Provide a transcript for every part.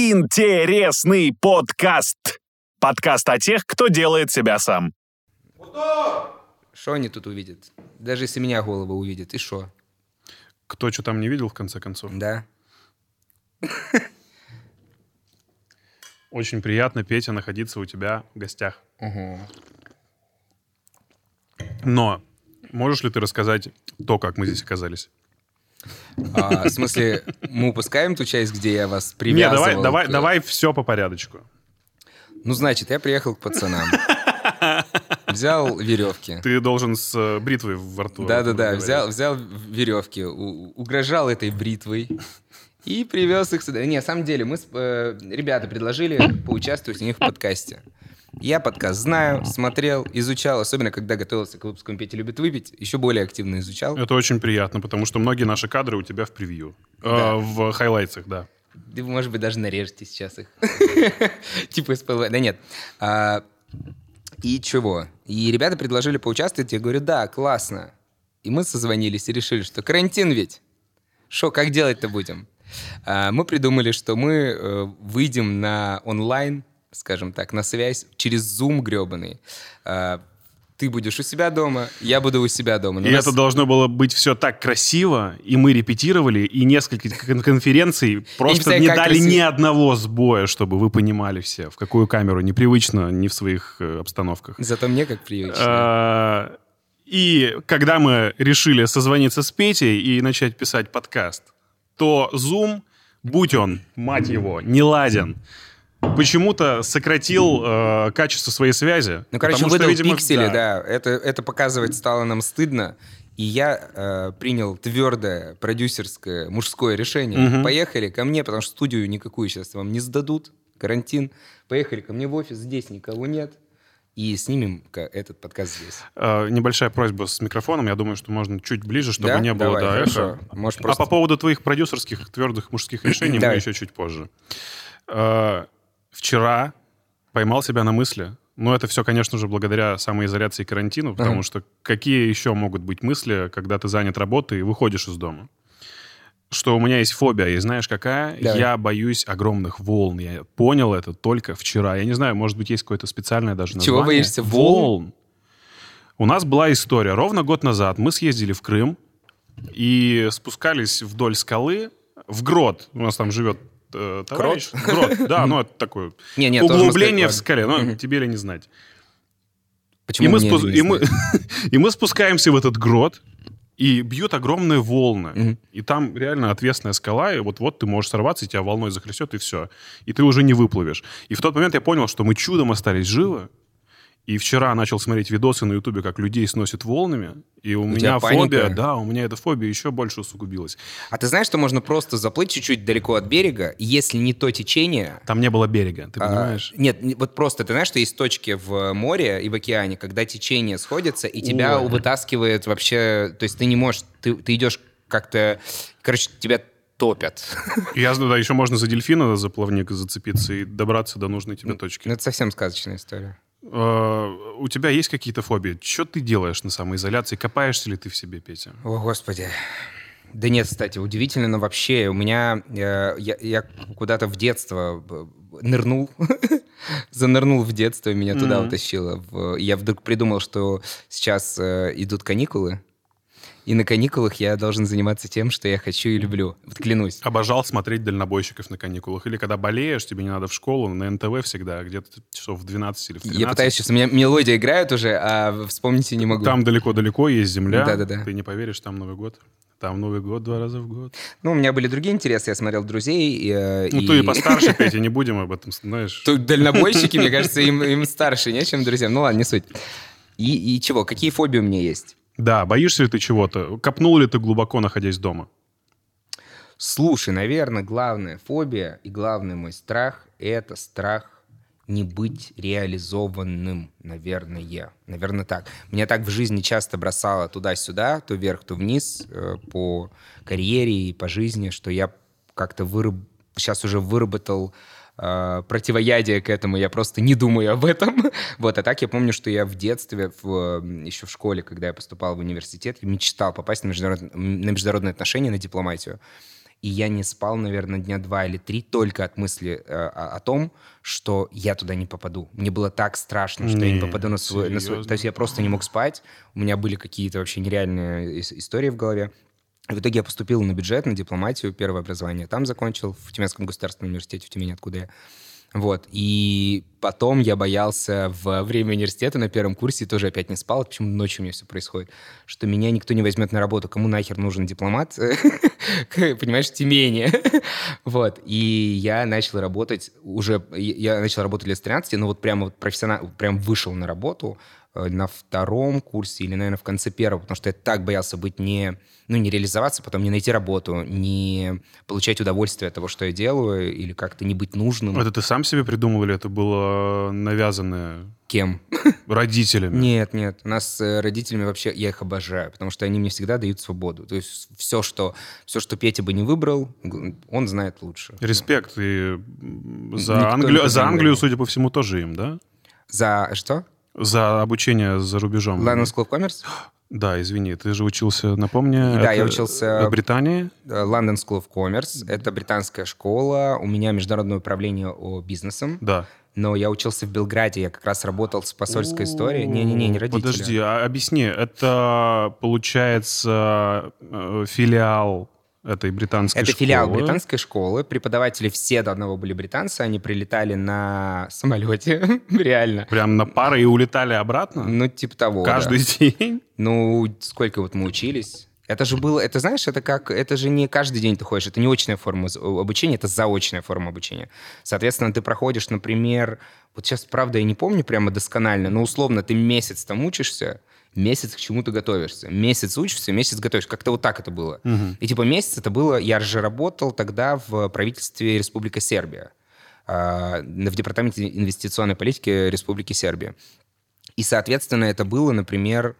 Интересный подкаст. Подкаст о тех, кто делает себя сам. Что они тут увидят? Даже если меня голова увидит, и что? Кто что там не видел, в конце концов. Да. Очень приятно, Петя, находиться у тебя в гостях. Но можешь ли ты рассказать то, как мы здесь оказались? А, в смысле, мы упускаем ту часть, где я вас привязывал? давай, давай, к- давай все по порядочку. Ну, значит, я приехал к пацанам. Взял веревки. Ты должен с э, бритвой во рту. Да-да-да, взял, взял веревки, у- угрожал этой бритвой и привез их сюда. Не, на самом деле, мы, с- э, ребята предложили поучаствовать у них в подкасте. Я подкаст знаю, смотрел, изучал, особенно когда готовился к выпуску «Петя любит выпить», еще более активно изучал. Это очень приятно, потому что многие наши кадры у тебя в превью. Э, Да. в хайлайтсах, да. Вы, может быть, даже нарежете сейчас их. Типа СПЛ. Да нет. А, И чего? И ребята предложили поучаствовать. Я говорю, да, классно. И мы созвонились и решили, что карантин ведь. Что, как делать-то будем? А, Мы придумали, что мы э, выйдем на онлайн, скажем так, на связь через Zoom гребаный. А, Ты будешь у себя дома, я буду у себя дома. Но И нас- это должно было быть все так красиво, и мы репетировали, и несколько кон- конференций просто не дали красиво. ни одного сбоя, чтобы вы понимали все, в какую камеру непривычно, не в своих э, обстановках. Зато мне как привычно. А, И когда мы решили созвониться с Петей и начать писать подкаст, то Zoom, будь он, мать его, не ладен, почему-то сократил э, качество своей связи. Ну, короче, Потому что, выдал видимо, пиксели, да. Это, это показывать стало нам стыдно. И я э, принял твердое продюсерское мужское решение. Мгм. Поехали ко мне, потому что студию никакую сейчас вам не сдадут. Карантин. Поехали ко мне в офис, здесь никого нет. И снимем этот подкаст здесь. Э, небольшая просьба с микрофоном. Я думаю, что можно чуть ближе, чтобы Да? не было Давай, да, хорошо. эха. Можешь А просто- по поводу твоих продюсерских твердых мужских решений мы еще чуть позже. Э, Вчера поймал себя на мысли. Ну, это все, конечно же, благодаря самоизоляции и карантину, потому Ага. что какие еще могут быть мысли, когда ты занят работой и выходишь из дома? Что у меня есть фобия, и знаешь какая? Давай. Я боюсь огромных волн. Я понял это только вчера. Я не знаю, может быть, есть какое-то специальное даже название. Чего боишься? Волн? Волн. У нас была история. Ровно год назад мы съездили в Крым и спускались вдоль скалы в грот. У нас там живет э, товарищ. Грот, да, ну это такое Не, не, углубление в скале. Ну, Мгм. тебе ли не знать. Почему и, мы не и, мы, и мы спускаемся в этот грот, и бьют огромные волны. Мгм. И там реально отвесная скала, и вот-вот ты можешь сорваться, и тебя волной захлестет, и все. И ты уже не выплывешь. И в тот момент я понял, что мы чудом остались живы. И вчера начал смотреть видосы на Ютубе, как людей сносит волнами. И у, меня тебя паника? фобия, да, у меня эта фобия еще больше усугубилась. А ты знаешь, что можно просто заплыть чуть-чуть далеко от берега, если не то течение, Там не было берега, ты А, понимаешь? нет, не- вот просто ты знаешь, что есть точки в море и в океане, когда течение сходится, и тебя Ой. вытаскивает вообще... То есть ты не можешь... Ты, ты идешь как-то... Короче, тебя топят. Я знаю, да, еще можно за дельфина за плавник зацепиться и добраться до нужной тебе точки. Ну, это совсем сказочная история. Э, У тебя есть какие-то фобии? Что ты делаешь на самоизоляции? Копаешься ли ты в себе, Петя? О, Господи. Да нет, кстати, удивительно, но вообще у меня... э, я, я куда-то в детство э, нырнул, занырнул в детство, меня туда утащило. В- Я вдруг придумал, что сейчас э, идут каникулы, и на каникулах я должен заниматься тем, что я хочу и люблю. Вот клянусь. Обожал смотреть дальнобойщиков на каникулах. Или когда болеешь, тебе не надо в школу, на НТВ всегда, где-то часов в 12 или в 13. Я пытаюсь сейчас, у меня мелодия играет уже, а вспомнить не могу. Там далеко-далеко есть земля. Да-да-да. Ты не поверишь, там Новый год. Там Новый год два раза в год. Ну, у меня были другие интересы, я смотрел «Друзей». И, э, Ну, ты и постарше, Петя, не будем об этом, знаешь. Тут дальнобойщики, мне кажется, им, им старше, не чем друзьям. Ну ладно, не суть. И, и чего? Какие фобии у меня есть? Да, боишься ли ты чего-то? Копнул ли ты глубоко, находясь дома? Слушай, наверное, главная фобия и главный мой страх — это страх не быть реализованным, наверное. Наверное, так. Меня так в жизни часто бросало туда-сюда, то вверх, то вниз, э, по карьере и по жизни, что я как-то выраб... сейчас уже выработал противоядие к этому, я просто не думаю об этом. вот, а так я помню, что я в детстве, в, еще в школе, когда я поступал в университет, мечтал попасть на международные, на международные отношения, на дипломатию. И я не спал, наверное, дня два или три только от мысли э, о, о том, что я туда не попаду. Мне было так страшно, что я не Не, попаду на свой, на свой... То есть я просто не мог спать. У меня были какие-то вообще нереальные ис- истории в голове. В итоге я поступил на бюджет, на дипломатию, первое образование там закончил, в Тюменском государственном университете в Тюмени, откуда я. Вот. И потом я боялся во время университета на первом курсе, тоже опять не спал, почему ночью у меня все происходит, что меня никто не возьмет на работу. Кому нахер нужен дипломат? Понимаешь, Тюмени. Вот. И я начал работать уже... Я начал работать лет с 13, но вот прямо вот профессионально, прям вышел на работу на втором курсе или, наверное, в конце первого, потому что я так боялся быть не... Ну, не реализоваться, потом не найти работу, не получать удовольствие от того, что я делаю, или как-то не быть нужным. Это ты сам себе придумал или это было навязанное Кем? родителями? Нет, нет. У нас с э, родителями вообще, я их обожаю, потому что они мне всегда дают свободу. То есть все, что, все, что Петя бы не выбрал, он знает лучше. Респект. И за, Никто никогда за Англию, судя по всему, тоже им, да? За что? За обучение за рубежом. London School of Commerce? Да, извини, ты же учился, напомни. Да, я учился- В Британии? Э, London School of Commerce. Это британская школа. У меня международное управление о бизнесом. Да. Но я учился в Белграде. Я как раз работал с посольской историей. Не-не-не, не родители. Подожди, а объясни, это получается э, филиал этой британской Это школы? филиал британской школы. Преподаватели все до одного были британцы. Они прилетали на самолете. Реально. Прям на пары и улетали обратно? Ну, типа того, да. Каждый день? Ну, сколько вот мы учились? Это же было, это знаешь, это как, это же не каждый день ты ходишь, это не очная форма обучения, это заочная форма обучения. Соответственно, ты проходишь, например, вот сейчас, правда, я не помню прямо досконально, но условно ты месяц там учишься, месяц к чему-то готовишься, месяц учишься, месяц готовишься, как-то вот так это было. И типа месяц это было, я же работал тогда в правительстве Республика Сербия, а, в департаменте инвестиционной политики Республики Сербия. И, соответственно, это было, например,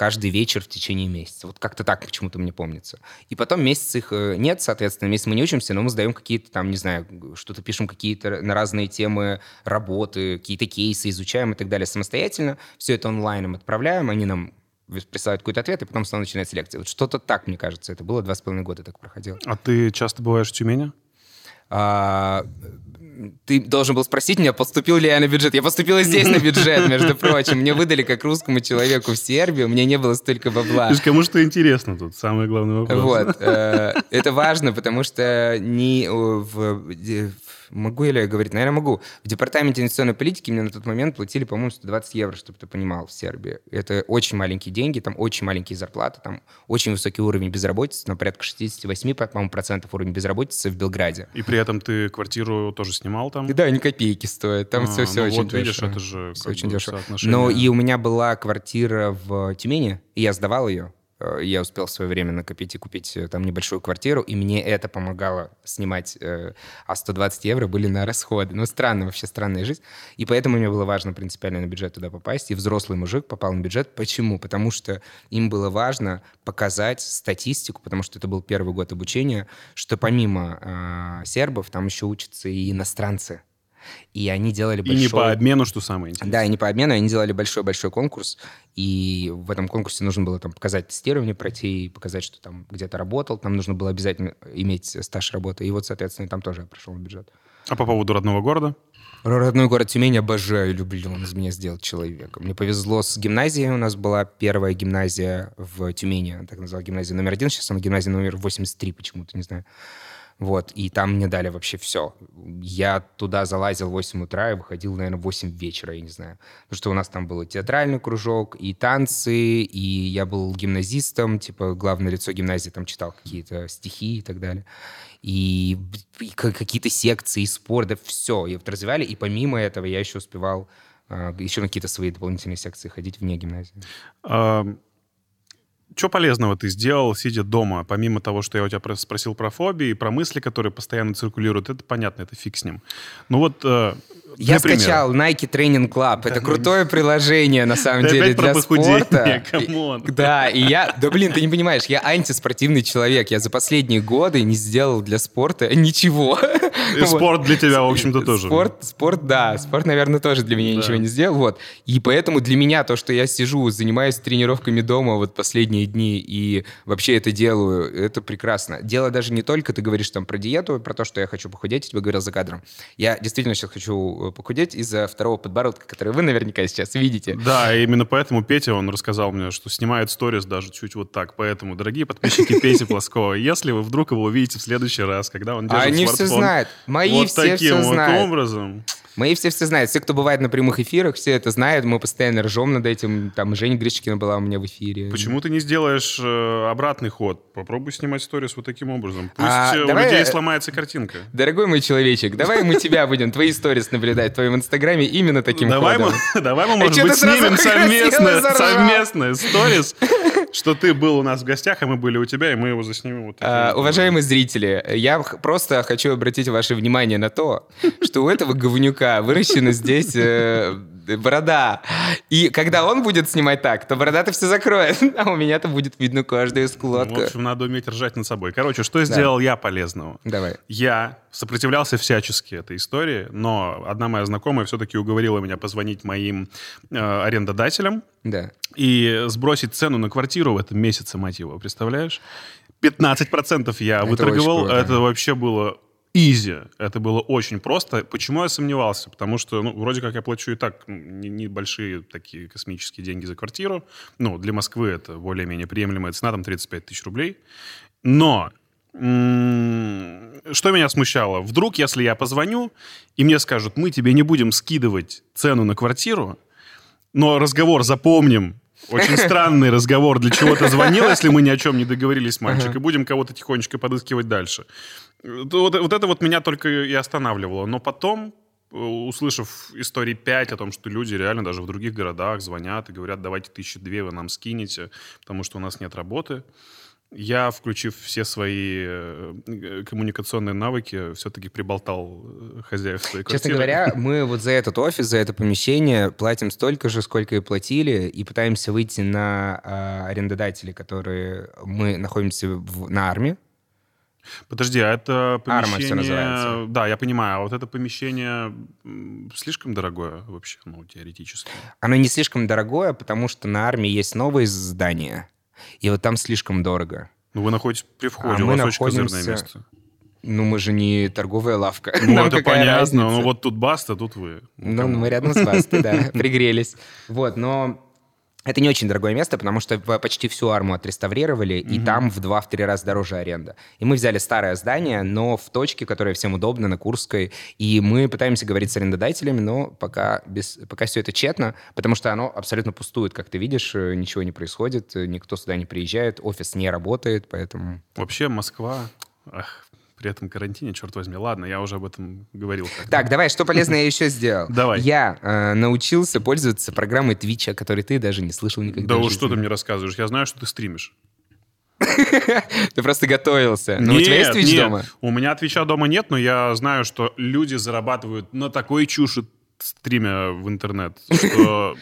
каждый вечер в течение месяца. Вот как-то так почему-то мне помнится. И потом месяц их э, нет, соответственно, месяц мы не учимся, но мы сдаем какие-то там, не знаю, что-то пишем какие-то на разные темы работы, какие-то кейсы изучаем и так далее самостоятельно. Все это онлайном отправляем, они нам присылают какой-то ответ, и потом снова начинается лекция. Вот что-то так, мне кажется, это было два с половиной года так проходило. А ты часто бываешь в Тюмени? А, ты должен был спросить меня, поступил ли я на бюджет. Я поступил здесь на бюджет, между прочим. Мне выдали как русскому человеку в Сербии, у меня не было столько бабла. Есть кому что интересно тут, самый главный вопрос. Вот. э, Это важно, потому что не э, в... Могу ли я говорить? Наверное, могу. В департаменте инвестиционной политики мне на тот момент платили, по-моему, 120 евро, чтобы ты понимал, в Сербии. Это очень маленькие деньги, там очень маленькие зарплаты, там очень высокий уровень безработицы, на порядка 68, по-моему, процентов уровень безработицы в Белграде. И при этом ты квартиру тоже снимал там? И Да, ни копейки стоит. Там А, все, все ну очень вот видишь, дешево. это же как очень дешево. Но и у меня была квартира в Тюмени, и я сдавал ее. Э, Я успел в свое время накопить и купить э, там небольшую квартиру, и мне это помогало снимать, э, а 120 евро были на расходы. Ну, странно, вообще странная жизнь. И поэтому мне было важно принципиально на бюджет туда попасть. И взрослый мужик попал на бюджет. Почему? Потому что им было важно показать статистику, потому что это был первый год обучения, что помимо э, сербов там еще учатся и иностранцы. И они делали И большой... не по обмену, что самое интересное. Да, и не по обмену, они делали большой-большой конкурс, и в этом конкурсе нужно было там показать тестирование пройти, и показать, что там где-то работал, там нужно было обязательно иметь стаж работы, и вот, соответственно, там тоже я прошел на бюджет. А по поводу родного города? Родной город Тюмень обожаю, люблю, он из меня сделал человека. Мне повезло с гимназией, у нас была первая гимназия в Тюмени, так называлась гимназия номер один, сейчас она гимназия номер 83 почему-то, не знаю. Вот, и там мне дали вообще все. Я туда залазил в 8 утра и выходил, наверное, в 8 вечера, я не знаю. Потому что у нас там был театральный кружок, и танцы, и я был гимназистом, типа главное лицо гимназии там читал какие-то стихи и так далее. И, и ка- какие-то секции, и да все. И вот развивали, и помимо этого я еще успевал а, еще на какие-то свои дополнительные секции ходить вне гимназии. Что полезного ты сделал, сидя дома, помимо того, что я у тебя про- спросил про фобии, про мысли, которые постоянно циркулируют, это понятно, это фиг с ним. Ну вот, э, Я для примера. скачал Nike Training Club. Это крутое приложение, на самом деле, для спорта. come on. Да, и я... Да, блин, ты не понимаешь, я антиспортивный человек. Я за последние годы не сделал для спорта ничего. И спорт для тебя, в общем-то, тоже. Спорт, спорт, да. Спорт, наверное, тоже для меня ничего не сделал. Вот. И поэтому для меня то, что я сижу, занимаюсь тренировками дома вот последние дни и вообще это делаю, это прекрасно. Дело даже не только, ты говоришь там про диету, про то, что я хочу похудеть, я тебе говорил за кадром. Я действительно сейчас хочу э, похудеть из-за второго подбородка, который вы наверняка сейчас видите. Да, и именно поэтому Петя, он рассказал мне, что снимает сторис даже чуть вот так. Поэтому, дорогие подписчики Пети Плоскова, если вы вдруг его увидите в следующий раз, когда он держит Они все знают. Мои вот все таким все вот знают. образом, Мои все все знают. Все, кто бывает на прямых эфирах, все это знают. Мы постоянно ржем над этим. Там Женя Гречкина была у меня в эфире. почему ты не сделаешь э, обратный ход? Попробуй снимать сторис вот таким образом. Пусть А, у давай, людей э, сломается картинка. Дорогой мой человечек, давай мы тебя будем, твои сторис наблюдать в твоем инстаграме именно таким Давай ходом. мы, давай мы, может быть, снимем совместно, заржал? совместное сторис, что ты был у нас в гостях, а мы были у тебя, и мы его заснимем. Вот А, уважаемые зрители, я просто хочу обратить ваше внимание на то, что у этого говнюка выращена здесь э, борода. И когда он будет снимать так, то борода-то все закроет, а у меня-то будет видно каждая В складка. общем, надо уметь ржать над собой. Короче, что сделал я полезного? Давай. Я сопротивлялся всячески этой истории, но одна моя знакомая все-таки уговорила меня позвонить моим э, арендодателям Да. и сбросить цену на квартиру в этом месяце, мать его, представляешь? 15% я Это выторговал, это вообще было изи, это было очень просто. Почему я сомневался? Потому что, ну, вроде как я плачу и так не- небольшие такие космические деньги за квартиру. Ну, для Москвы это более-менее приемлемая цена, там 35 тысяч рублей. Но что меня смущало? Вдруг, если я позвоню, и мне скажут, мы тебе не будем скидывать цену на квартиру, но разговор запомним. Очень странный разговор. Для чего ты звонил, если мы ни о чем не договорились, мальчик, и будем кого-то тихонечко подыскивать дальше. Вот, вот это вот меня только и останавливало. Но потом, э, услышав истории 5 о том, что люди реально даже в других городах звонят и говорят, давайте тысячи две вы нам скинете, потому что у нас нет работы, я, включив все свои э, коммуникационные навыки, все-таки приболтал э, хозяев своей квартиры. Честно говоря, мы вот за этот офис, за это помещение платим столько же, сколько и платили, и пытаемся выйти на а, арендодателей, которые мы находимся в- на армии. Подожди, а это Арма помещение... называется. Да, я понимаю. А вот это помещение слишком дорогое вообще, ну, теоретически. Оно не слишком дорогое, потому что на армии есть новые здания, и вот там слишком дорого. Ну, вы находитесь при входе, А у мы вас очень козырное находимся- место. Ну, мы же не торговая лавка. Ну, Нам это понятно. разница? Ну, вот тут баста, тут вы. Ну, мы рядом с Бастой, да, пригрелись. Вот, но это не очень дорогое место, потому что почти всю арму отреставрировали, и там в два-три раза дороже аренда. И мы взяли старое здание, но в точке, которая всем удобна, на Курской, и мы пытаемся говорить с арендодателями, но пока, без, пока все это тщетно, потому что оно абсолютно пустует, как ты видишь, э, ничего не происходит, э, никто сюда не приезжает, офис не работает, поэтому... Вообще Москва... ах, при этом карантине, черт возьми. Ладно, я уже об этом говорил. как-то. Так, давай, что полезное я еще сделал? Давай. Я э, научился пользоваться программой Twitch, о которой ты даже не слышал никогда. Да уж что ты мне рассказываешь? Я знаю, что ты стримишь. Ты просто готовился. Ну, у тебя есть Нет, Twitch нет. дома? У меня твича дома нет, но я знаю, что люди зарабатывают на такой чуши стримя в интернет,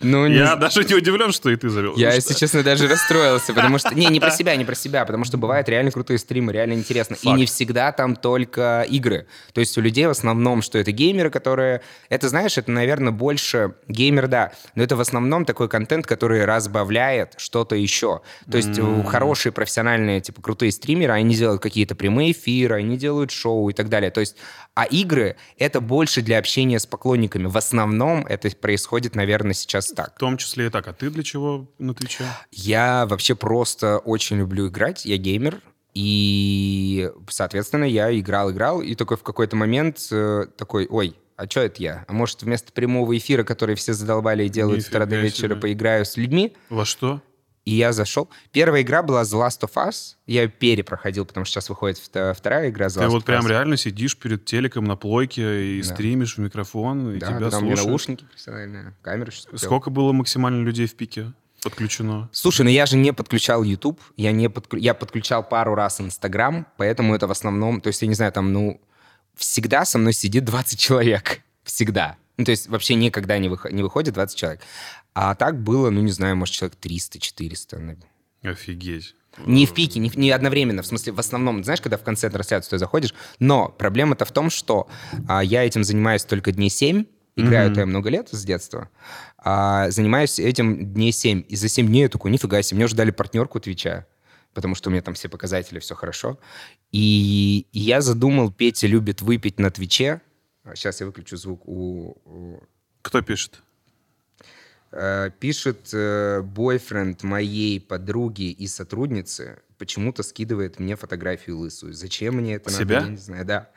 Ну, я даже не удивлен, что и ты завел. Я, Что- если честно, даже расстроился, потому что... Не, не про себя, не про себя, потому что бывают реально крутые стримы, реально интересно. И не всегда там только игры. То есть у людей в основном, что это геймеры, которые... Это, знаешь, это, наверное, больше геймер, да, но это в основном такой контент, который разбавляет что-то еще. То есть хорошие профессиональные, типа, крутые стримеры, они делают какие-то прямые эфиры, они делают шоу и так далее. То есть, а игры — это больше для общения с поклонниками. В основном это происходит, наверное, сейчас так. В том числе и так. А ты для чего на Твиче? Я вообще просто очень люблю играть, я геймер, и, соответственно, я играл-играл, и такой в какой-то момент э, такой, ой, а что это я? А может, вместо прямого эфира, который все задолбали и делают с утра до вечера, себе. поиграю с людьми? Во что? И я зашел. Первая игра была The Last of Us. Я ее перепроходил, потому что сейчас выходит вто- вторая игра The Ты Last вот of прям реально сидишь перед телеком на плойке и Да. стримишь в микрофон, и Да, тебя меня слушают. наушники профессиональные, камеру сейчас купил. Сколько было максимально людей в пике подключено? Слушай, ну я же не подключал YouTube, я, не подклю- я подключал пару раз Instagram, поэтому это в основном, то есть я не знаю, там, ну, всегда со мной сидит 20 человек. Всегда. Ну, то есть вообще никогда не, выхо- не выходит 20 человек. А так было, ну, не знаю, может, человек 300-400. Офигеть. Не в пике, не, не одновременно. В смысле, в основном, знаешь, когда в конце трансляции ты заходишь. Но проблема-то в том, что а, я этим занимаюсь только дней 7. Играю то я много лет с детства. А, занимаюсь этим дней 7. И за 7 дней я такой, нифига себе, мне уже дали партнерку Твича. Потому что у меня там все показатели, все хорошо. И, и я задумал, Петя любит выпить на Твиче. Сейчас я выключу звук у- Кто пишет? Э, Пишет э, бойфренд моей подруги и сотрудницы, почему-то скидывает мне фотографию лысую. Зачем мне это Себя? надо, я не знаю. Да.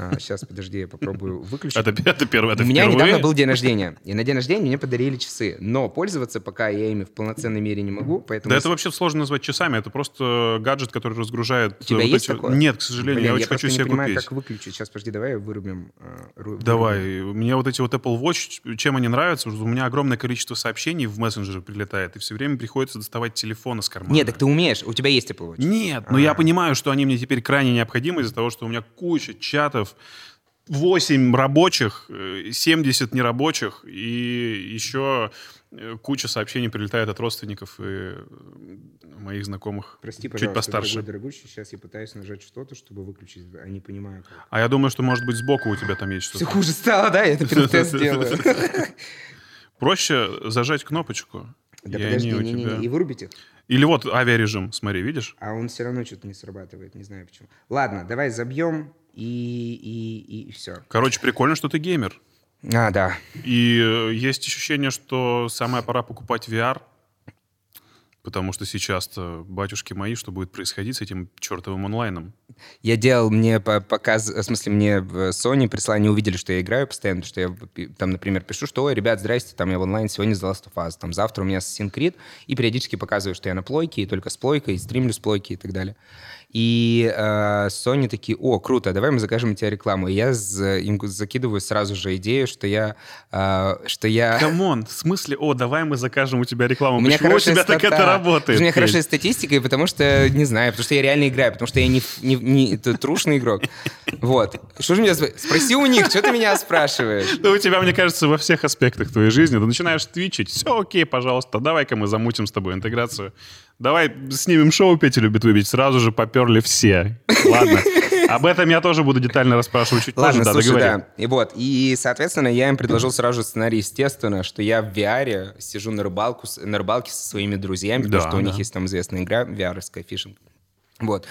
А, сейчас, подожди, я попробую выключить. Это, это первое, это У меня впервые? недавно был день рождения, и на день рождения мне подарили часы, но пользоваться пока я ими в полноценной мере не могу, поэтому... Да это вообще сложно назвать часами, это просто гаджет, который разгружает... У тебя вот есть эти- такое? Нет, к сожалению, Блин, я очень просто хочу не себе понимаю, купить. как выключить. Сейчас, подожди, давай вырубим. э, ру- Давай. вырубим. Мне вот эти вот Apple Watch, чем они нравятся, у меня огромное количество сообщений в мессенджеры прилетает, и все время приходится доставать телефон из кармана. Нет, так ты умеешь, у тебя есть Apple Watch. Нет, но я понимаю, что они мне теперь крайне необходимы из-за того, что у меня куча чатов, 8 рабочих, э, 70 нерабочих, и еще э, куча сообщений прилетает от родственников и э, моих знакомых Прости, чуть постарше. дорогой, дорогущий, сейчас я пытаюсь нажать что-то, чтобы выключить, а не понимаю как. А я думаю, что, может быть, сбоку у тебя там есть Все что-то. хуже стало, да? Я это тест делаю. Проще зажать кнопочку, Да и подожди, у не-не-не, тебя... и вырубить их. Или вот авиарежим, смотри, видишь? А он все равно что-то не срабатывает, не знаю почему. Ладно, давай забьем и, и, и, все. Короче, прикольно, что ты геймер. А, да. И э, есть ощущение, что самая пора покупать VR, потому что сейчас-то, батюшки мои, что будет происходить с этим чертовым онлайном? Я делал, мне по- показ, в смысле, мне Sony прислали, они увидели, что я играю постоянно, что я там, например, пишу, что, ой, ребят, здрасте, там я в онлайн сегодня за Last of Us, там завтра у меня Assassin's Creed, и периодически показываю, что я на плойке, и только с плойкой, и стримлю с плойки и так далее. И э, Sony такие, о, круто, давай мы закажем тебе рекламу. И я за- им закидываю сразу же идею, что я, э, что я... Come on, в смысле, о, давай мы закажем у тебя рекламу. У меня Почему у тебя так стата. это работает? У меня хорошая статистика, и потому что, не знаю, потому что я реально играю, потому что я не, не, не трушный игрок. Вот. Что же меня... спро- Спроси у них, что ты меня спрашиваешь? Да у тебя, мне кажется, во всех аспектах твоей жизни. Ты начинаешь твичить, все окей, пожалуйста, давай-ка мы замутим с тобой интеграцию. Давай снимем шоу «Петя любит выбить». Сразу же поперли все. Ладно. Об этом я тоже буду детально расспрашивать чуть Ладно, позже. Да, слушай, да. И вот, и, соответственно, я им предложил сразу же сценарий, естественно, что я в VR сижу на, рыбалку, на рыбалке со своими друзьями, потому Да, что у них есть там известная игра, VR-ская фишинг. Вот.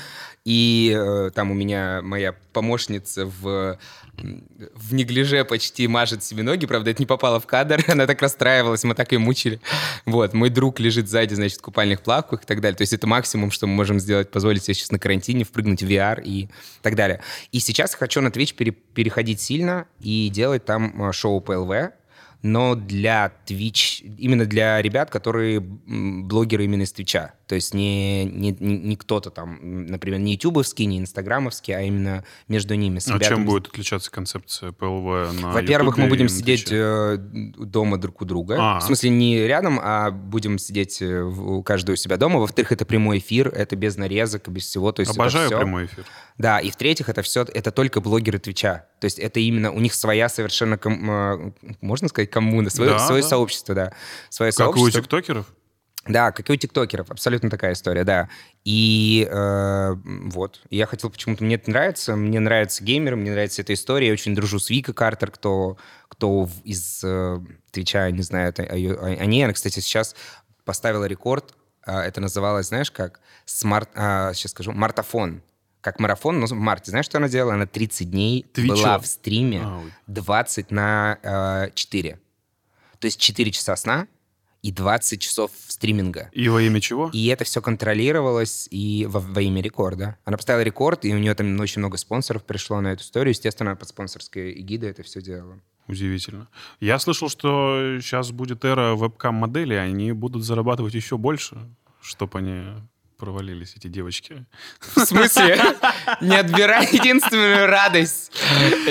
И э, там у меня моя помощница в, в неглиже почти мажет себе ноги. Правда, это не попало в кадр. Она так расстраивалась, мы так ее мучили. Вот. Мой друг лежит сзади, значит, в купальных плавках и так далее. То есть это максимум, что мы можем сделать, позволить себе сейчас на карантине, впрыгнуть в VR и так далее. И сейчас хочу на Twitch пере- переходить сильно и делать там э, шоу PLV, но для Twitch, именно для ребят, которые блогеры именно из Твича. То есть не, не, не- кто-то там, например, не ютубовский, не инстаграмовский, а именно между ними. с А ребятами чем будет отличаться концепция ПЛВ на Во-первых, мы будем сидеть э, дома друг у друга. А. В смысле, не рядом, а будем сидеть э, у каждого у себя дома. Во-вторых, это прямой эфир, это без нарезок, без всего. То есть Обожаю всё- прямой эфир. Да, и в-третьих, это все, это только блогеры Твича. То есть это именно, у них своя совершенно, ком- э, можно сказать, коммуна, свое, Да, свое да. сообщество, да. Свое Как и у сообщество. тиктокеров? Да, как и у тиктокеров, абсолютно такая история, да. И э, вот, я хотел почему-то, мне это нравится, мне нравятся геймеры, мне нравится эта история, я очень дружу с Вика Картер, кто, кто из э, Твича не знает о, о о- о ней. Она, кстати, сейчас поставила рекорд, а, это называлось, знаешь, как смарт, а, сейчас скажу, мартафон. Как марафон, но в марте. Знаешь, что она делала? Она 30 дней Твичом. была в стриме, А, ой. 20 на э, 4. То есть 4 часа сна и 20 часов стриминга. И во имя чего? И это все контролировалось и во, во имя рекорда. Она поставила рекорд, и у нее там очень много спонсоров пришло на эту историю. Естественно, под спонсорской эгидой это все делала. Удивительно. Я слышал, что сейчас будет эра вебкам-моделей, они будут зарабатывать еще больше, чтобы они провалились эти девочки. В смысле? Не отбирай единственную радость.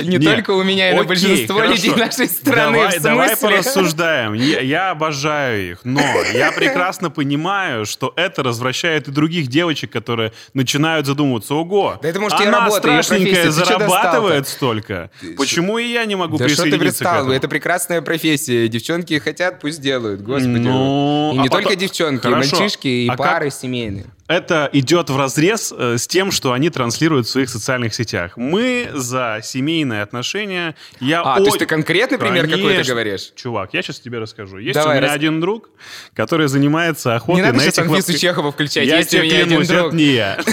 Не только у меня, и на большинство людей нашей страны. Давай, порассуждаем. Я, обожаю их, но я прекрасно понимаю, что это развращает и других девочек, которые начинают задумываться, ого, она страшненькая зарабатывает столько. Почему и я не могу присоединиться к этому? Это прекрасная профессия. Девчонки хотят, пусть делают, господи. Ну, и не а только девчонки, мальчишки, и А пары семейные. Это идет в разрез э, с тем, что они транслируют в своих социальных сетях. Мы за семейные отношения. Я А, о- то есть ты конкретный пример какой-то говоришь? Чувак, я сейчас тебе расскажу. Есть Давай, у меня рас- один друг, который занимается охотой Не надо на этих Анфису лапки- Чехова включать. Я Есть у тебе клянусь, друг. это не я.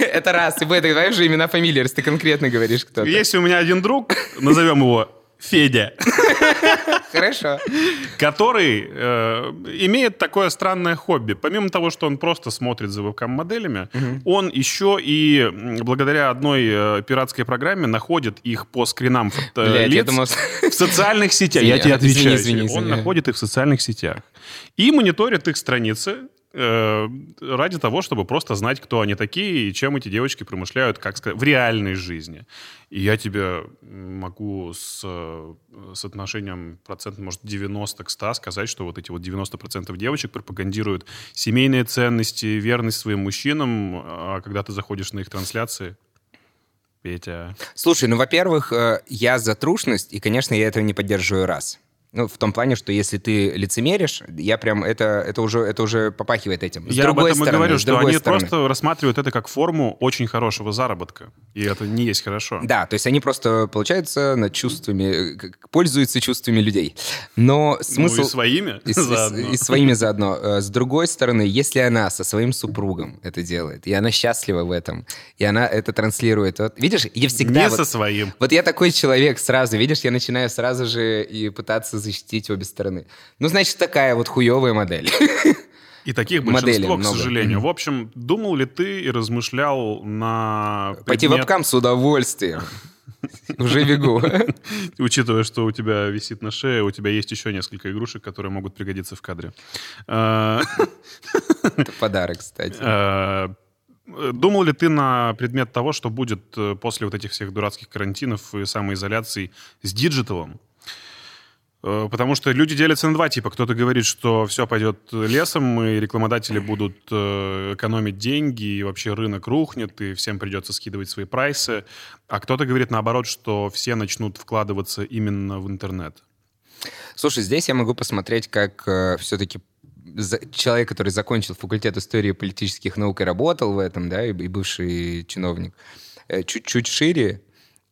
Это раз. И б, это давай же имена, фамилии, раз ты конкретно говоришь кто-то. Есть у меня один друг, назовем его Федя, Хорошо. который э, имеет такое странное хобби. Помимо того, что он просто смотрит за вебкам-моделями, он еще и благодаря одной э, пиратской программе находит их по скринам фото- Блядь, я лиц думал... в социальных сетях. Я Извини, тебе извини, отвечаю. извини, Он извини. находит их в социальных сетях. И мониторит их страницы э, ради того, чтобы просто знать, кто они такие и чем эти девочки промышляют, как сказать, в реальной жизни. И я тебе могу с, э, с отношением процентов, может, 90 к 100 сказать, что вот эти вот 90% девочек пропагандируют семейные ценности, верность своим мужчинам, а когда ты заходишь на их трансляции, Петя... Слушай, ну, во-первых, э, я за трушность, и, конечно, я этого не поддерживаю раз. Ну, в том плане, что если ты лицемеришь, я прям это, это, уже, это уже попахивает этим. С Я об другой этом и стороны, говорю, с что они стороны. просто рассматривают это как форму очень хорошего заработка. И это не есть хорошо. Да, то есть они просто, получается, над чувствами, пользуются чувствами людей. Но смысл... Ну и своими И, заодно. и своими заодно. Э, С другой стороны, если она со своим супругом это делает, и она счастлива в этом, и она это транслирует, вот, видишь, я всегда... Не вот- со своим. Вот я такой человек сразу, видишь, я начинаю сразу же и пытаться защитить обе стороны. Ну, значит, такая вот хуевая модель. И таких большинство, к много. сожалению. В общем, думал ли ты и размышлял на Пойти предмет- вебкам с удовольствием. Уже бегу. Учитывая, что у тебя висит на шее, у тебя есть еще несколько игрушек, которые могут пригодиться в кадре. Э, Это подарок, кстати. э, Думал ли ты на предмет того, что будет э, после вот этих всех дурацких карантинов и самоизоляций с диджиталом? Э, Потому что люди делятся на два типа. Кто-то говорит, что все пойдет лесом, и рекламодатели будут э, экономить деньги, и вообще рынок рухнет, и всем придется скидывать свои прайсы. А кто-то говорит наоборот, что все начнут вкладываться именно в интернет. Слушай, здесь я могу посмотреть, как все-таки человек, который закончил факультет истории политических наук и работал в этом, да, и, и бывший чиновник, э, чуть-чуть шире.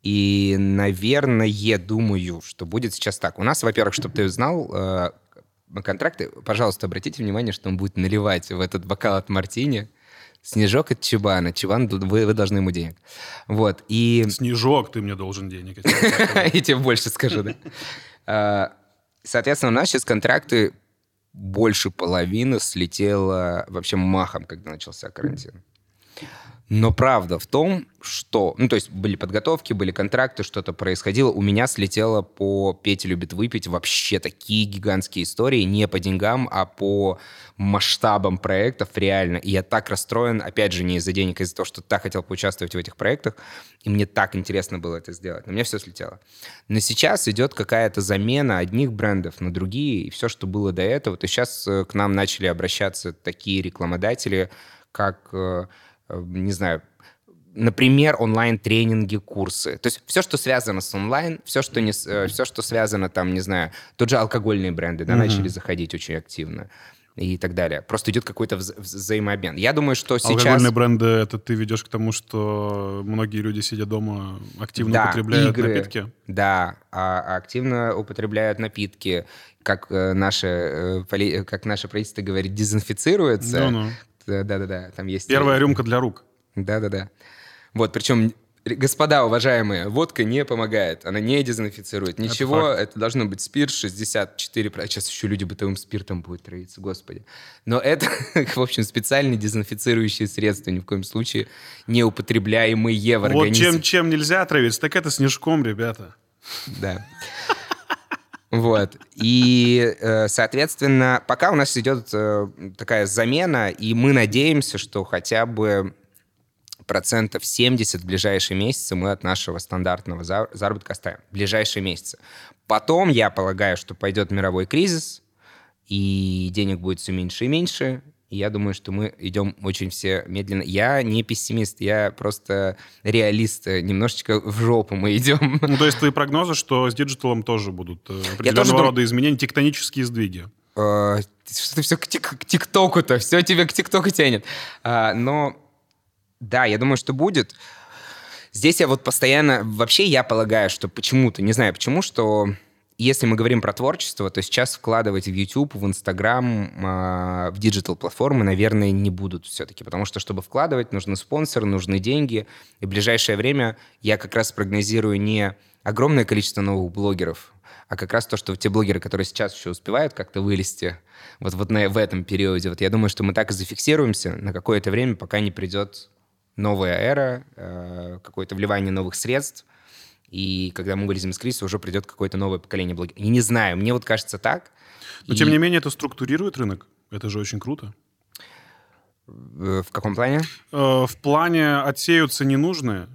И, наверное, думаю, что будет сейчас так. У нас, во-первых, чтобы ты знал, э, контракты, пожалуйста, обратите внимание, что он будет наливать в этот бокал от мартини снежок от Чебана. Чебан, вы, вы должны ему денег. Вот, и... Снежок, ты мне должен денег. я тебе больше скажу, да. А, Соответственно, у нас сейчас контракты больше половины слетело вообще махом, когда начался карантин. Но правда в том, что... Ну, то есть были подготовки, были контракты, что-то происходило. У меня слетело по «Петя любит выпить» вообще такие гигантские истории. Не по деньгам, а по масштабам проектов реально. И я так расстроен, опять же, не из-за денег, а из-за того, что так хотел поучаствовать в этих проектах. И мне так интересно было это сделать. Но мне все слетело. Но сейчас идет какая-то замена одних брендов на другие. И все, что было до этого. То сейчас э, к нам начали обращаться такие рекламодатели, как... э, не знаю, например, онлайн-тренинги, курсы. То есть все, что связано с онлайн, все, что, не, э, все, что связано там, не знаю, тот же алкогольные бренды, да, начали заходить очень активно и так далее. Просто идет какой-то вза- вза- взаимообмен. Я думаю, что сейчас... Алкогольные бренды, это ты ведешь к тому, что многие люди, сидя дома, активно Да, употребляют игры, напитки? Да, а, а активно употребляют напитки, как э, наше, э, как наше правительство говорит, дезинфицируется. Ну-ну. Да-да-да, там есть... Первая рюмка для рук. Да-да-да. Вот, причем, господа уважаемые, водка не помогает, она не дезинфицирует. Ничего, факт. это, должно быть спирт 64... про- Сейчас еще люди бытовым спиртом будут травиться, господи. Но это, в общем, специальные дезинфицирующие средства, ни в коем случае не употребляемые в Вот организме. чем, чем нельзя отравиться, так это снежком, ребята. Да. Вот. И, э, соответственно, пока у нас идет э, такая замена, и мы надеемся, что хотя бы процентов 70 в ближайшие месяцы мы от нашего стандартного заработка оставим. В ближайшие месяцы. Потом, я полагаю, что пойдет мировой кризис, и денег будет все меньше и меньше, и я думаю, что мы идем очень все медленно. Я не пессимист, я просто реалист. Немножечко в жопу мы идем. Ну, то есть твои прогнозы, что с диджиталом тоже будут э, определенного рода дум... изменения, тектонические сдвиги? Э, что ты все к, тик- к ТикТоку-то, все тебе к ТикТоку тянет. Э, но да, я думаю, что будет. Здесь я вот постоянно... Вообще я полагаю, что почему-то, не знаю почему, что если мы говорим про творчество, то сейчас вкладывать в YouTube, в Instagram, а, в диджитал-платформы, наверное, не будут все-таки, потому что, чтобы вкладывать, нужны спонсоры, нужны деньги, и в ближайшее время я как раз прогнозирую не огромное количество новых блогеров, а как раз то, что те блогеры, которые сейчас еще успевают как-то вылезти, вот, вот на, в этом периоде, вот я думаю, что мы так и зафиксируемся. На какое-то время, пока не придет новая эра, э, какое-то вливание новых средств, и когда мы вылезем из кризиса, уже придет какое-то новое поколение блогеров. И не знаю, мне вот кажется так. Но, и... тем не менее, это структурирует рынок. Это же очень круто. В каком плане? Э, в плане отсеются ненужные,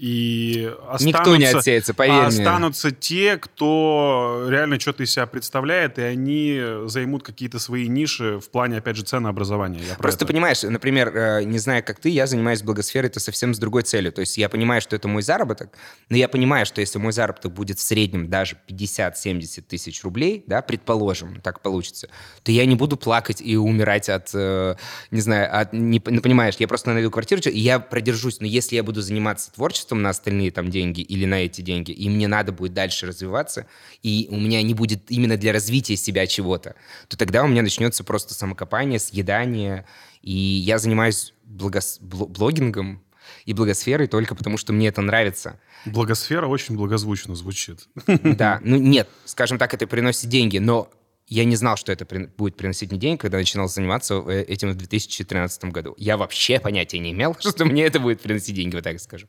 и останутся, Никто не отсеется, поверь останутся мне. те, кто реально что-то из себя представляет, и они займут какие-то свои ниши в плане, опять же, ценообразования. Я Просто понимаешь, например, э, не знаю, как ты, я занимаюсь благосферой, это совсем с другой целью. То есть я понимаю, что это мой заработок, но я понимаю, что если мой заработок будет в среднем даже 50-70 тысяч рублей, да, предположим, так получится, то я не буду плакать и умирать от, э, не знаю, от, не, ну, понимаешь, я просто найду квартиру, и я продержусь. Но если я буду заниматься творчеством, творчеством на остальные там деньги или на эти деньги, и мне надо будет дальше развиваться, и у меня не будет именно для развития себя чего-то, то тогда у меня начнется просто самокопание, съедание, и я занимаюсь благос... блогингом и благосферой только потому, что мне это нравится. Благосфера очень благозвучно звучит. Да, ну нет, скажем так, это приносит деньги, но я не знал, что это при, будет приносить мне деньги, когда начинал заниматься э, этим в 2013 году. Я вообще понятия не имел, что мне это будет приносить деньги, вот так скажу.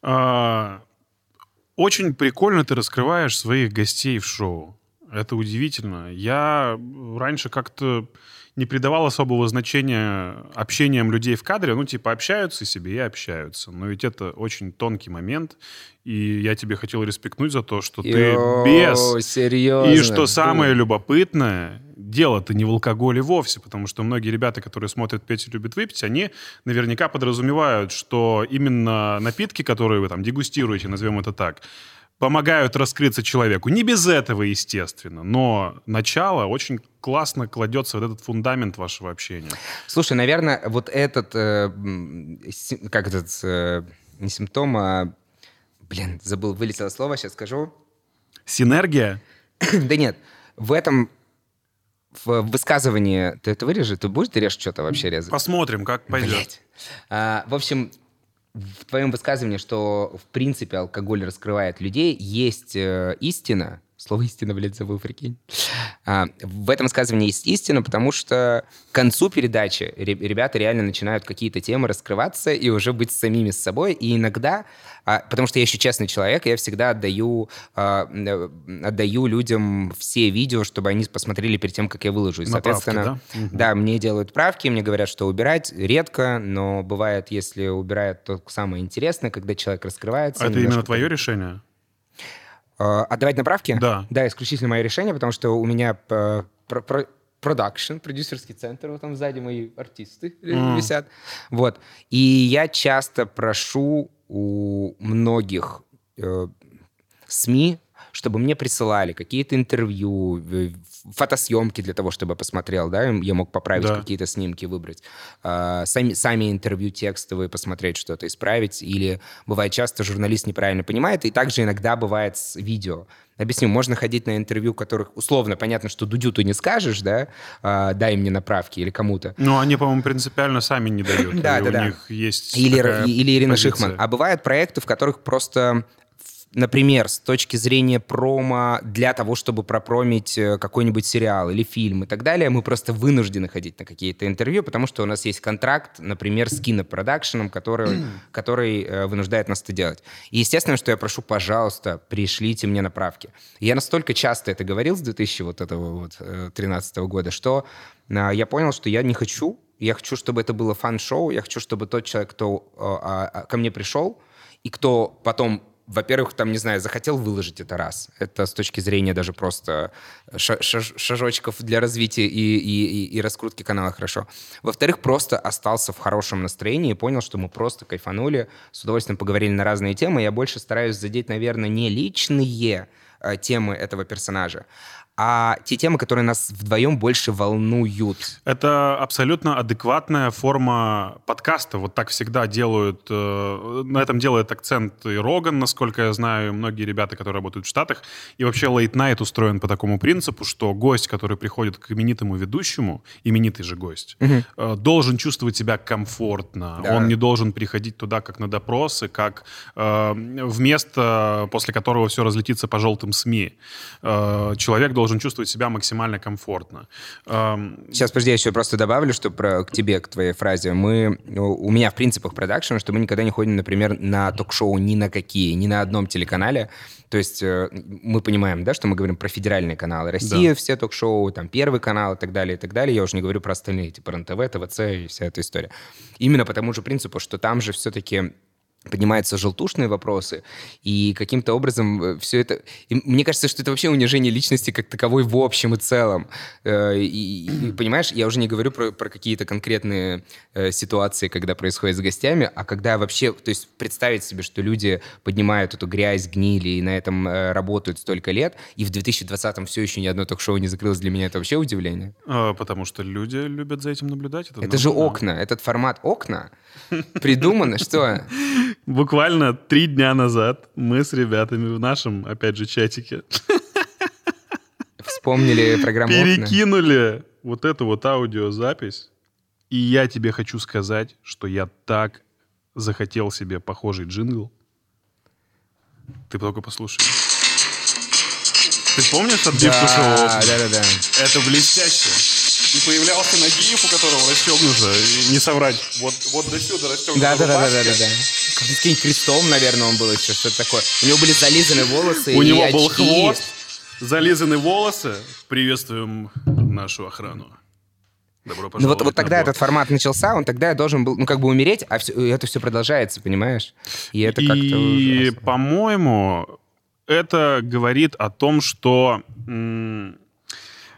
А, очень прикольно ты раскрываешь своих гостей в шоу. Это удивительно. Я раньше как-то не придавал особого значения общениям людей в кадре. Ну, типа, общаются себе и общаются. Но ведь это очень тонкий момент. И я тебе хотел респектнуть за то, что ты без... серьезно? И что самое любопытное, дело-то не в алкоголе вовсе, потому что многие ребята, которые смотрят «Петя любит выпить», они наверняка подразумевают, что именно напитки, которые вы там дегустируете, назовем это так, помогают раскрыться человеку. Не без этого, естественно, но начало очень классно кладется вот этот фундамент вашего общения. Слушай, наверное, вот этот, э, как этот, э, не симптом, а, блин, забыл, вылетело слово, сейчас скажу. Синергия? да нет, в этом в высказывании ты это вырежешь? Ты будешь ты режешь что-то вообще резать? Посмотрим, как пойдет. А, в общем, в твоем высказывании, что в принципе алкоголь раскрывает людей, есть э, истина. Слово истина, блядь, забыл, прикинь. А, в этом высказывании есть истина, потому что к концу передачи ребята реально начинают какие-то темы раскрываться и уже быть самими с собой. И иногда а, потому что я еще честный человек, я всегда отдаю, а, отдаю людям все видео, чтобы они посмотрели перед тем, как я выложу. И, соответственно, правки, да? да, мне делают правки, мне говорят, что убирать редко, но бывает, если убирают, то самое интересное, когда человек раскрывается. А это именно твое решение? А, отдавать направки? Да. Да, исключительно мое решение, потому что у меня э, продакшн, продюсерский центр, вот там сзади мои артисты mm. висят. Вот. И я часто прошу у многих э, СМИ, чтобы мне присылали какие-то интервью, фотосъемки для того, чтобы я посмотрел, да, я мог поправить да. какие-то снимки, выбрать. Э, сами, сами интервью текстовые, посмотреть что-то, исправить. Или бывает часто журналист неправильно понимает, и также иногда бывает с видео. Объясню, можно ходить на интервью, которых условно понятно, что Дудю ты не скажешь, да, а, дай мне направки или кому-то. Ну, они, по-моему, принципиально сами не дают. Да, да, да. У них есть или Ирина Шихман. А бывают проекты, в которых просто например, с точки зрения промо для того, чтобы пропромить э, какой-нибудь сериал или фильм и так далее, мы просто вынуждены ходить на какие-то интервью, потому что у нас есть контракт, например, с кинопродакшеном, который, который э, вынуждает нас это делать. И естественно, что я прошу, пожалуйста, пришлите мне направки. Я настолько часто это говорил с 2013 вот, года, что я понял, что я не хочу я хочу, чтобы это было фан-шоу, я хочу, чтобы тот человек, кто а, а, ко мне пришел, и кто потом во-первых, там, не знаю, захотел выложить это раз. Это с точки зрения даже просто шажочков для развития и, и, и, и раскрутки канала хорошо. Во-вторых, просто остался в хорошем настроении и понял, что мы просто кайфанули, с удовольствием поговорили на разные темы. Я больше стараюсь задеть, наверное, не личные э, темы этого персонажа, а те темы, которые нас вдвоем больше волнуют. Это абсолютно адекватная форма подкаста. Вот так всегда делают. Э, на этом делает акцент и Роган, насколько я знаю, и многие ребята, которые работают в Штатах. И вообще Late Night устроен по такому принципу, что гость, который приходит к именитому ведущему, именитый же гость, угу. должен чувствовать себя комфортно. Да. Он не должен приходить туда как на допросы, как э, в место, после которого все разлетится по желтым СМИ. Э, человек должен должен чувствовать себя максимально комфортно. Сейчас, подожди, я еще просто добавлю, что про, к тебе, к твоей фразе. Мы, у меня в принципах продакшена, что мы никогда не ходим, например, на ток-шоу ни на какие, ни на одном телеканале. То есть э, мы понимаем, да, что мы говорим про федеральные каналы. Россия, да. все ток-шоу, там Первый канал и так далее, и так далее. Я уже не говорю про остальные, типа РНТВ, ТВЦ и вся эта история. Именно по тому же принципу, что там же все-таки поднимаются желтушные вопросы, и каким-то образом э, все это... И мне кажется, что это вообще унижение личности как таковой в общем и целом. Э, и, и понимаешь, я уже не говорю про, про какие-то конкретные э, ситуации, когда происходит с гостями, а когда вообще... То есть представить себе, что люди поднимают эту грязь, гнили и на этом работают столько лет, и в 2020-м все еще ни одно ток-шоу не закрылось, для меня это вообще удивление. А, потому что люди любят за этим наблюдать. Это, это же окна. Этот формат окна придумано, что Буквально три дня назад мы с ребятами в нашем, опять же, чатике вспомнили программу Перекинули вот эту вот аудиозапись. И я тебе хочу сказать, что я так захотел себе похожий джингл. Ты только послушай. Ты помнишь отбивку да, шоу? Да, да, да. Это блестяще. И появлялся Нагиев, у которого расстегнуто, не соврать, вот, вот до сюда расстегнуто. Да, да, да, да, да, да. Каким-нибудь крестом, наверное, он был еще, что-то такое. У него были зализаны волосы У него был хвост, зализаны волосы. Приветствуем нашу охрану. Добро ну вот, вот тогда этот формат начался, он тогда должен был, ну, как бы умереть, а все, это все продолжается, понимаешь? И это как-то... И, по-моему, это говорит о том, что м-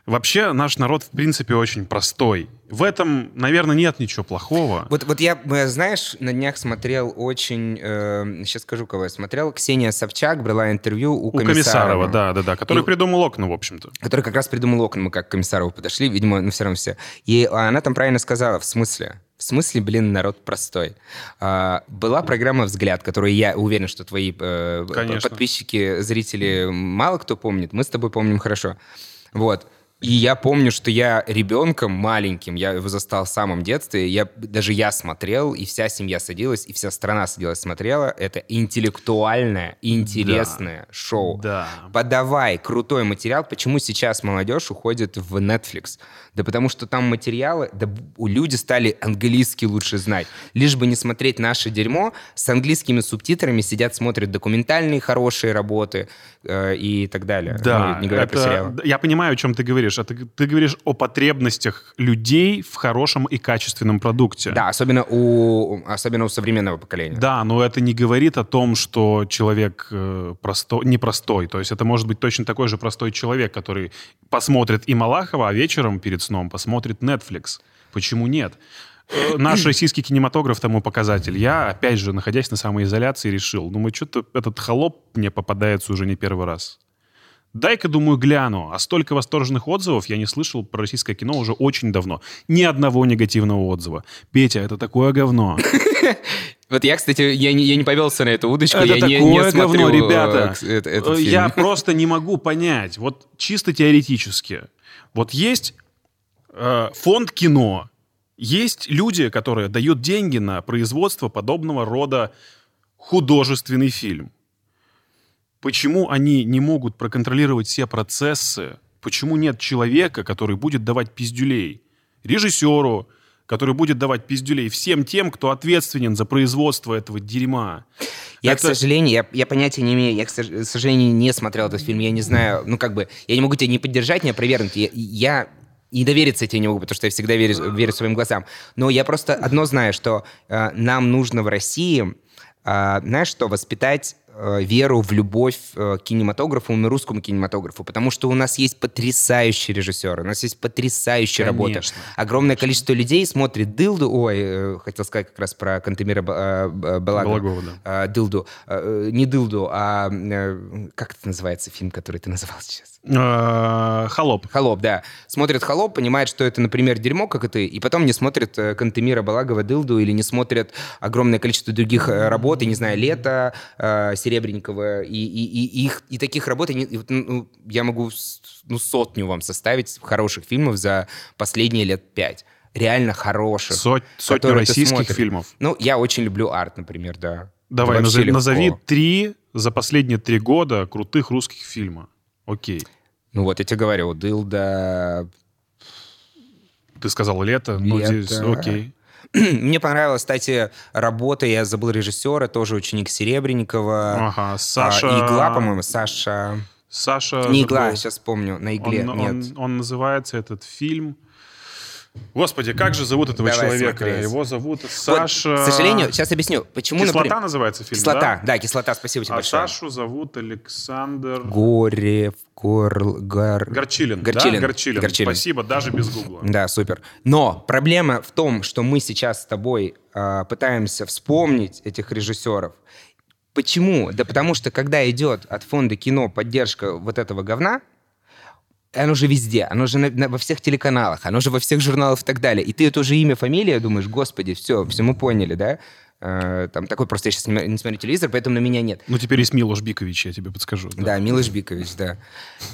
вообще наш народ, в принципе, очень простой. В этом, наверное, нет ничего плохого. Вот, вот я, э, знаешь, на днях смотрел очень, э, сейчас скажу, кого я смотрел, Ксения Собчак брала интервью у, у Комиссарова. Комиссарова, да, да, да, который и, придумал окна, в общем-то. Который как раз придумал окна, мы как к Комиссарову подошли, видимо, ну все равно все. И она там правильно сказала, в смысле, в смысле, блин, народ простой. А, была программа «Взгляд», которую я уверен, что твои э, подписчики, зрители мало кто помнит. Мы с тобой помним хорошо. Вот. И я помню, что я ребенком маленьким, я его застал в самом детстве, я, даже я смотрел, и вся семья садилась, и вся страна садилась, смотрела. Это интеллектуальное, интересное да. шоу. Да. Подавай крутой материал. Почему сейчас молодежь уходит в Netflix? Да потому что там материалы, да люди стали английский лучше знать. Лишь бы не смотреть наше дерьмо, с английскими субтитрами сидят, смотрят документальные хорошие работы э, и так далее. Да, ну, не говоря это, про сериалы. Я понимаю, о чем ты говоришь. А ты, ты говоришь о потребностях людей в хорошем и качественном продукте. Да, особенно у, особенно у современного поколения. Да, но это не говорит о том, что человек э, простой, непростой. То есть это может быть точно такой же простой человек, который посмотрит и Малахова, а вечером перед сном посмотрит Netflix. Почему нет? Э, наш российский кинематограф тому показатель. Я, опять же, находясь на самоизоляции, решил, думаю, что-то этот холоп мне попадается уже не первый раз. Дай-ка, думаю, гляну. А столько восторженных отзывов я не слышал про российское кино уже очень давно. Ни одного негативного отзыва. Петя, это такое говно. Вот я, кстати, я не, я не повелся на эту удочку. Это я такое не, не говно, ребята. Это, этот я просто не могу понять. Вот чисто теоретически. Вот есть Э, фонд кино. Есть люди, которые дают деньги на производство подобного рода художественный фильм. Почему они не могут проконтролировать все процессы? Почему нет человека, который будет давать пиздюлей? Режиссеру, который будет давать пиздюлей всем тем, кто ответственен за производство этого дерьма. Я, Это- к сожалению, я, я понятия не имею, я, к сож- сожалению, не смотрел этот фильм, я не знаю, ну, как бы, я не могу тебя не поддержать, не опровергнуть, я, я и довериться тебе не могу, потому что я всегда верю, верю своим глазам. Но я просто одно знаю, что э, нам нужно в России, э, знаешь что, воспитать э, веру в любовь э, к кинематографу, и русскому кинематографу, потому что у нас есть потрясающие режиссеры, у нас есть потрясающие работы. Конечно, Огромное количество людей смотрит «Дылду», ой, э, хотел сказать как раз про Кантемира э, Балагова. Балагова, да. А, Дылду. А, э, не Дылду, а э, как это называется фильм, который ты называл сейчас? Э, Холоп. Холоп, да. Смотрит Холоп, понимает, что это, например, дерьмо, как и ты, и потом не смотрит э, Кантемира Балагова Дылду или не смотрит огромное количество других э, работ, и, не знаю, Лето, Серебренникова, и, и, и, их, и таких работ, и вот, ну, я могу ну, сотню вам составить хороших фильмов за последние лет пять. Реально хороших. Сот- сотню российских фильмов. Ну, я очень люблю арт, например, да. Давай, назови, легко. назови три за последние три года крутых русских фильма. Окей. Ну вот, я тебе говорю, Дылда... Ты сказал лето, Лето. здесь окей. Мне понравилась, кстати, работа, я забыл режиссера, тоже ученик Серебренникова. Ага, А, Саша... Игла, по-моему, Саша... Саша... Не Игла, забыл. сейчас помню, на Игле, Он, нет. он- он называется, этот фильм... Господи, как же зовут этого Давай человека? смотреть. Его зовут Вот, Саша... к сожалению, сейчас объясню, почему, Кислота например... называется фильм, Кислота, да? да, кислота, спасибо тебе А большое. Сашу зовут Александр... Горев, Горл, Гар... Горчилин, Горчилин. да? Горчилин. Горчилин. Спасибо, даже без гугла. Да, супер. Но проблема в том, что мы сейчас с тобой а, пытаемся вспомнить этих режиссеров. Почему? Да потому что когда идет от фонда кино поддержка вот этого говна, оно же везде, оно же на- на- во всех телеканалах, оно же во всех журналах и так далее. И ты это уже имя, фамилия, думаешь, господи, все, все мы поняли, да? Э, там такой просто я сейчас не, не смотрю телевизор, поэтому на меня нет. Ну, теперь есть Милош Бикович, я тебе подскажу. Да, Милош Бикович, да.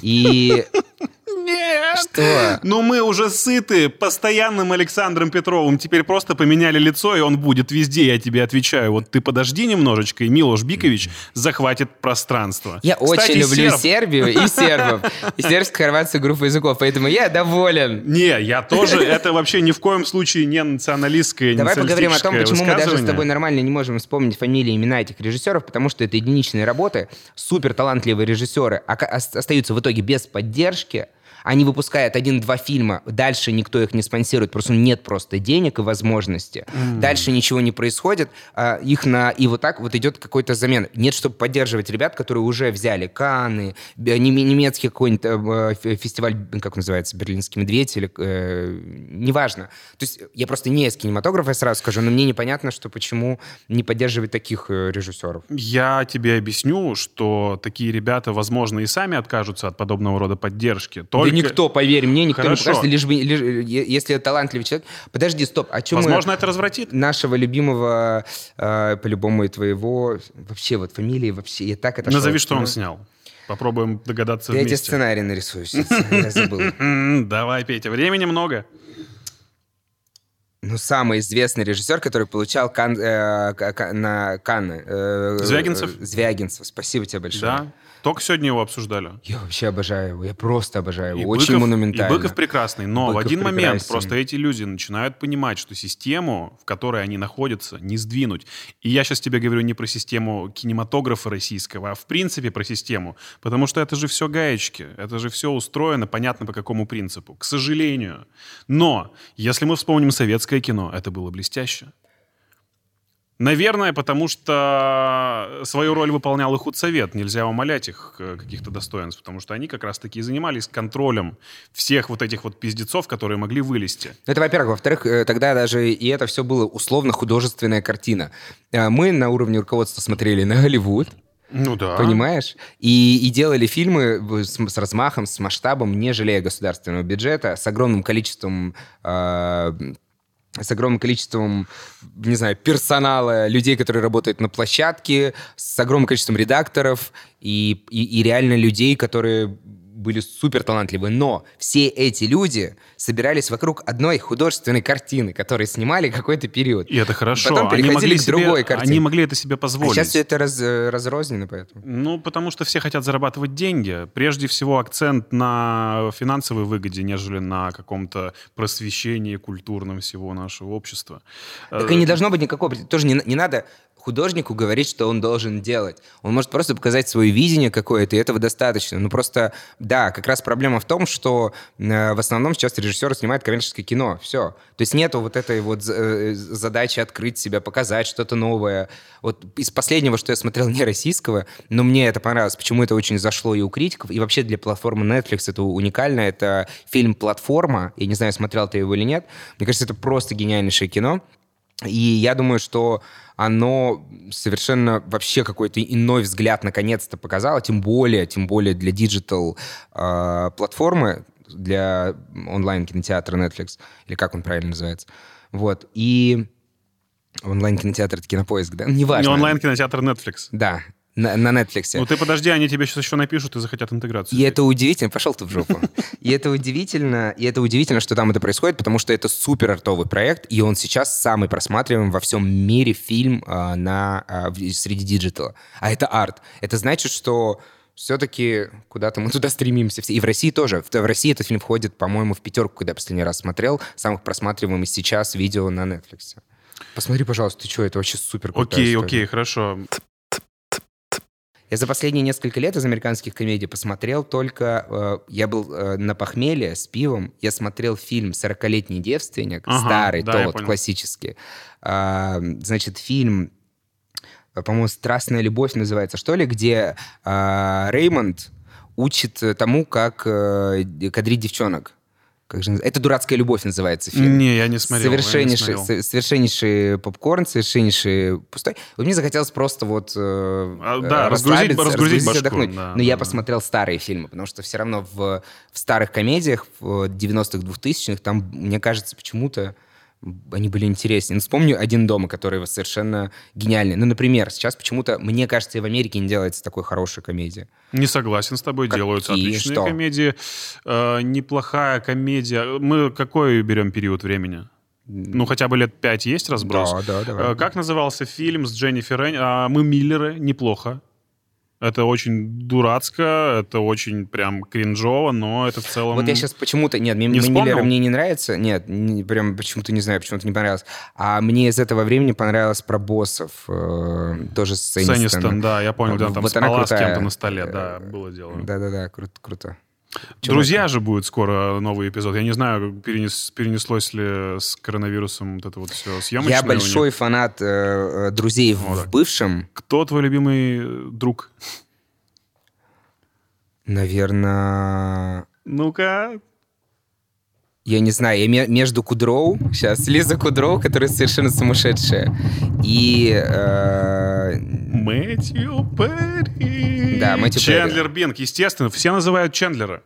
И Нет! что? Ну, мы уже сыты постоянным Александром Петровым. Теперь просто поменяли лицо, и он будет везде, я тебе отвечаю. Вот ты подожди немножечко, и Милош Бикович захватит пространство. Я Кстати, очень люблю серб- Сербию и сербов. И сербско-хорватскую группу языков, поэтому я доволен. Не, я тоже, это вообще ни в коем случае не националистское, Давай поговорим о том, почему мы даже с тобой нормально не можем вспомнить фамилии и имена этих режиссеров, потому что это единичные работы, супер талантливые режиссеры ос- остаются в итоге без поддержки, они выпускают один-два фильма, дальше никто их не спонсирует, просто нет просто денег и возможности. Дальше ничего не происходит, а, их на... И вот так вот идет какой-то замен. Нет, чтобы поддерживать ребят, которые уже взяли Каны, немецкий какой-нибудь э, фе- фестиваль, как называется, Берлинский медведь или... э, неважно. То есть я просто не из кинематографа, я сразу скажу, но мне непонятно, что почему не поддерживать таких э, режиссеров. Я тебе объясню, что такие ребята, возможно, и сами откажутся от подобного рода поддержки. Только... Никто, поверь мне, никто Хорошо. не покажет, лишь бы, лишь- если талантливый человек... Подожди, стоп, о чем Возможно, это развратит. нашего любимого, э, по-любому и твоего, вообще вот фамилии, вообще, я так это... Назови, что он снял. Попробуем догадаться Я тебе вместе. сценарий нарисую я забыл. Давай, Петя, времени много. Ну, самый известный режиссер, который получал Кан- э, на Канны. э, Звягинцев? Звягинцев, спасибо тебе большое. Да? Только сегодня его обсуждали. Я вообще обожаю его, я просто обожаю И его, очень Быков- монументально. И Быков прекрасный, но в Быков один момент прекрасен. просто эти люди начинают понимать, что систему, в которой они находятся, не сдвинуть. И я сейчас тебе говорю не про систему кинематографа российского, а в принципе про систему. Потому что это же все гаечки, это же все устроено, понятно по какому принципу. К сожалению. Но, если мы вспомним советское кино, это было блестяще. Наверное, потому что свою роль выполнял и худсовет. Нельзя умолять их э, каких-то достоинств, потому что они как раз-таки и занимались контролем всех вот этих вот пиздецов, которые могли вылезти. Это, во-первых. Во-вторых, э, тогда даже и это все было условно-художественная картина. Э, Мы на уровне руководства смотрели на Голливуд, Ну да. понимаешь? И, и делали фильмы с, с размахом, с масштабом, не жалея государственного бюджета, с огромным количеством... э, с огромным количеством, не знаю, персонала, людей, которые работают на площадке, с огромным количеством редакторов и, и, и реально людей, которые были супер талантливые, но все эти люди собирались вокруг одной художественной картины, которые снимали какой-то период. И это хорошо. Потом Они переходили могли к себе- другой картине. Они могли это себе А позволить. сейчас все это раз- э, разрознено, поэтому. Ну, потому что все хотят зарабатывать деньги. Прежде всего акцент на финансовой выгоде, нежели на каком-то просвещении культурном всего нашего общества. Так Э, и не должно быть никакого... Тоже не, не надо художнику говорить, что он должен делать. Он может просто показать свое видение какое-то, и этого достаточно. Ну просто, да, как раз проблема в том, что э, в основном сейчас режиссеры снимают коммерческое кино. Все. То есть нету вот этой вот э, задачи открыть себя, показать что-то новое. Вот из последнего, что я смотрел, не российского, но мне это понравилось. Почему это очень зашло и у критиков, и вообще для платформы Netflix это уникально. Это фильм «Платформа». Я не знаю, смотрел ты его или нет. Мне кажется, это просто гениальнейшее кино. И я думаю, что оно совершенно вообще какой-то иной взгляд наконец-то показало, тем более, тем более для digital э, платформы, для онлайн-кинотеатра Netflix, или как он правильно называется. Вот. И онлайн-кинотеатр — это кинопоиск, да? Неважно. Не онлайн-кинотеатр Netflix. Да, на, на Netflix. Ну ты подожди, они тебе сейчас еще напишут и захотят интеграцию. И это удивительно, пошел ты в жопу. И это удивительно, и это удивительно, что там это происходит, потому что это супер артовый проект, и он сейчас самый просматриваемый во всем мире фильм а, на, а, в- среди диджитала. А это арт. Это значит, что все-таки куда-то мы туда стремимся. И в России тоже. В, в России этот фильм входит, по-моему, в пятерку, когда я последний раз смотрел, самых просматриваемых сейчас видео на Netflix. Посмотри, пожалуйста, ты что, это вообще супер Окей, история. окей, хорошо. Я за последние несколько лет из американских комедий посмотрел только... э, я был э, на похмелье с пивом. Я смотрел фильм «40-летний девственник», Ага, старый, да, тот, классический. А, значит, фильм, э, по-моему, «Страстная любовь» называется, что ли, где а, Реймонд учит э, тому, как э, кадрить девчонок. Как же Это «Дурацкая любовь» называется фильм. Не, я не смотрел. я не Совершеннейший, смотрел. со- совершеннейший попкорн, совершеннейший пустой. Вот мне захотелось просто вот э, А, да, э, разгрузить- расслабиться, разгрузить башку, отдохнуть. да, Но я да. посмотрел старые фильмы, потому что все равно в, в старых комедиях, в 90-х, 2000-х, там, мне кажется, почему-то они были интереснее. Ну, вспомню «Один дома», который совершенно гениальный. Ну, например, сейчас почему-то, мне кажется, и в Америке не делается такой хорошей комедии. Не согласен с тобой, Какие? делаются отличные Что? комедии. Э, неплохая комедия. Мы какой берем период времени? Ну, хотя бы лет пять есть разброс? Да, да, давай. Э, Как назывался фильм с Дженнифер Энни? А, «Мы Миллеры». Неплохо. Это очень дурацко, это очень прям кринжово, но это в целом... Вот я сейчас почему-то... Нет, Не мне Миллера мне не нравится. Нет, не- прям почему-то не знаю, почему-то не понравилось. А мне из этого времени понравилось про боссов. э, тоже с Сэнистон, Энистон. да, я понял, где он там Вот она спала с крутая. кем-то на столе, Э, да, было дело. Да-да-да, круто. круто. Чё Друзья же будет скоро новый эпизод. Я не знаю, перенес- перенеслось ли с коронавирусом вот это вот все съемочное Я большой фанат э, э, друзей в, Вот в бывшем. Кто твой любимый э, друг? Наверное... Ну-ка. Я не знаю, я ме- между Кудроу, сейчас, Лиза Кудроу, которая совершенно сумасшедшая, и... э, Мэтью Перри. Да, Мэтью Перри. Чендлер Бинг, естественно. Все называют Чендлера.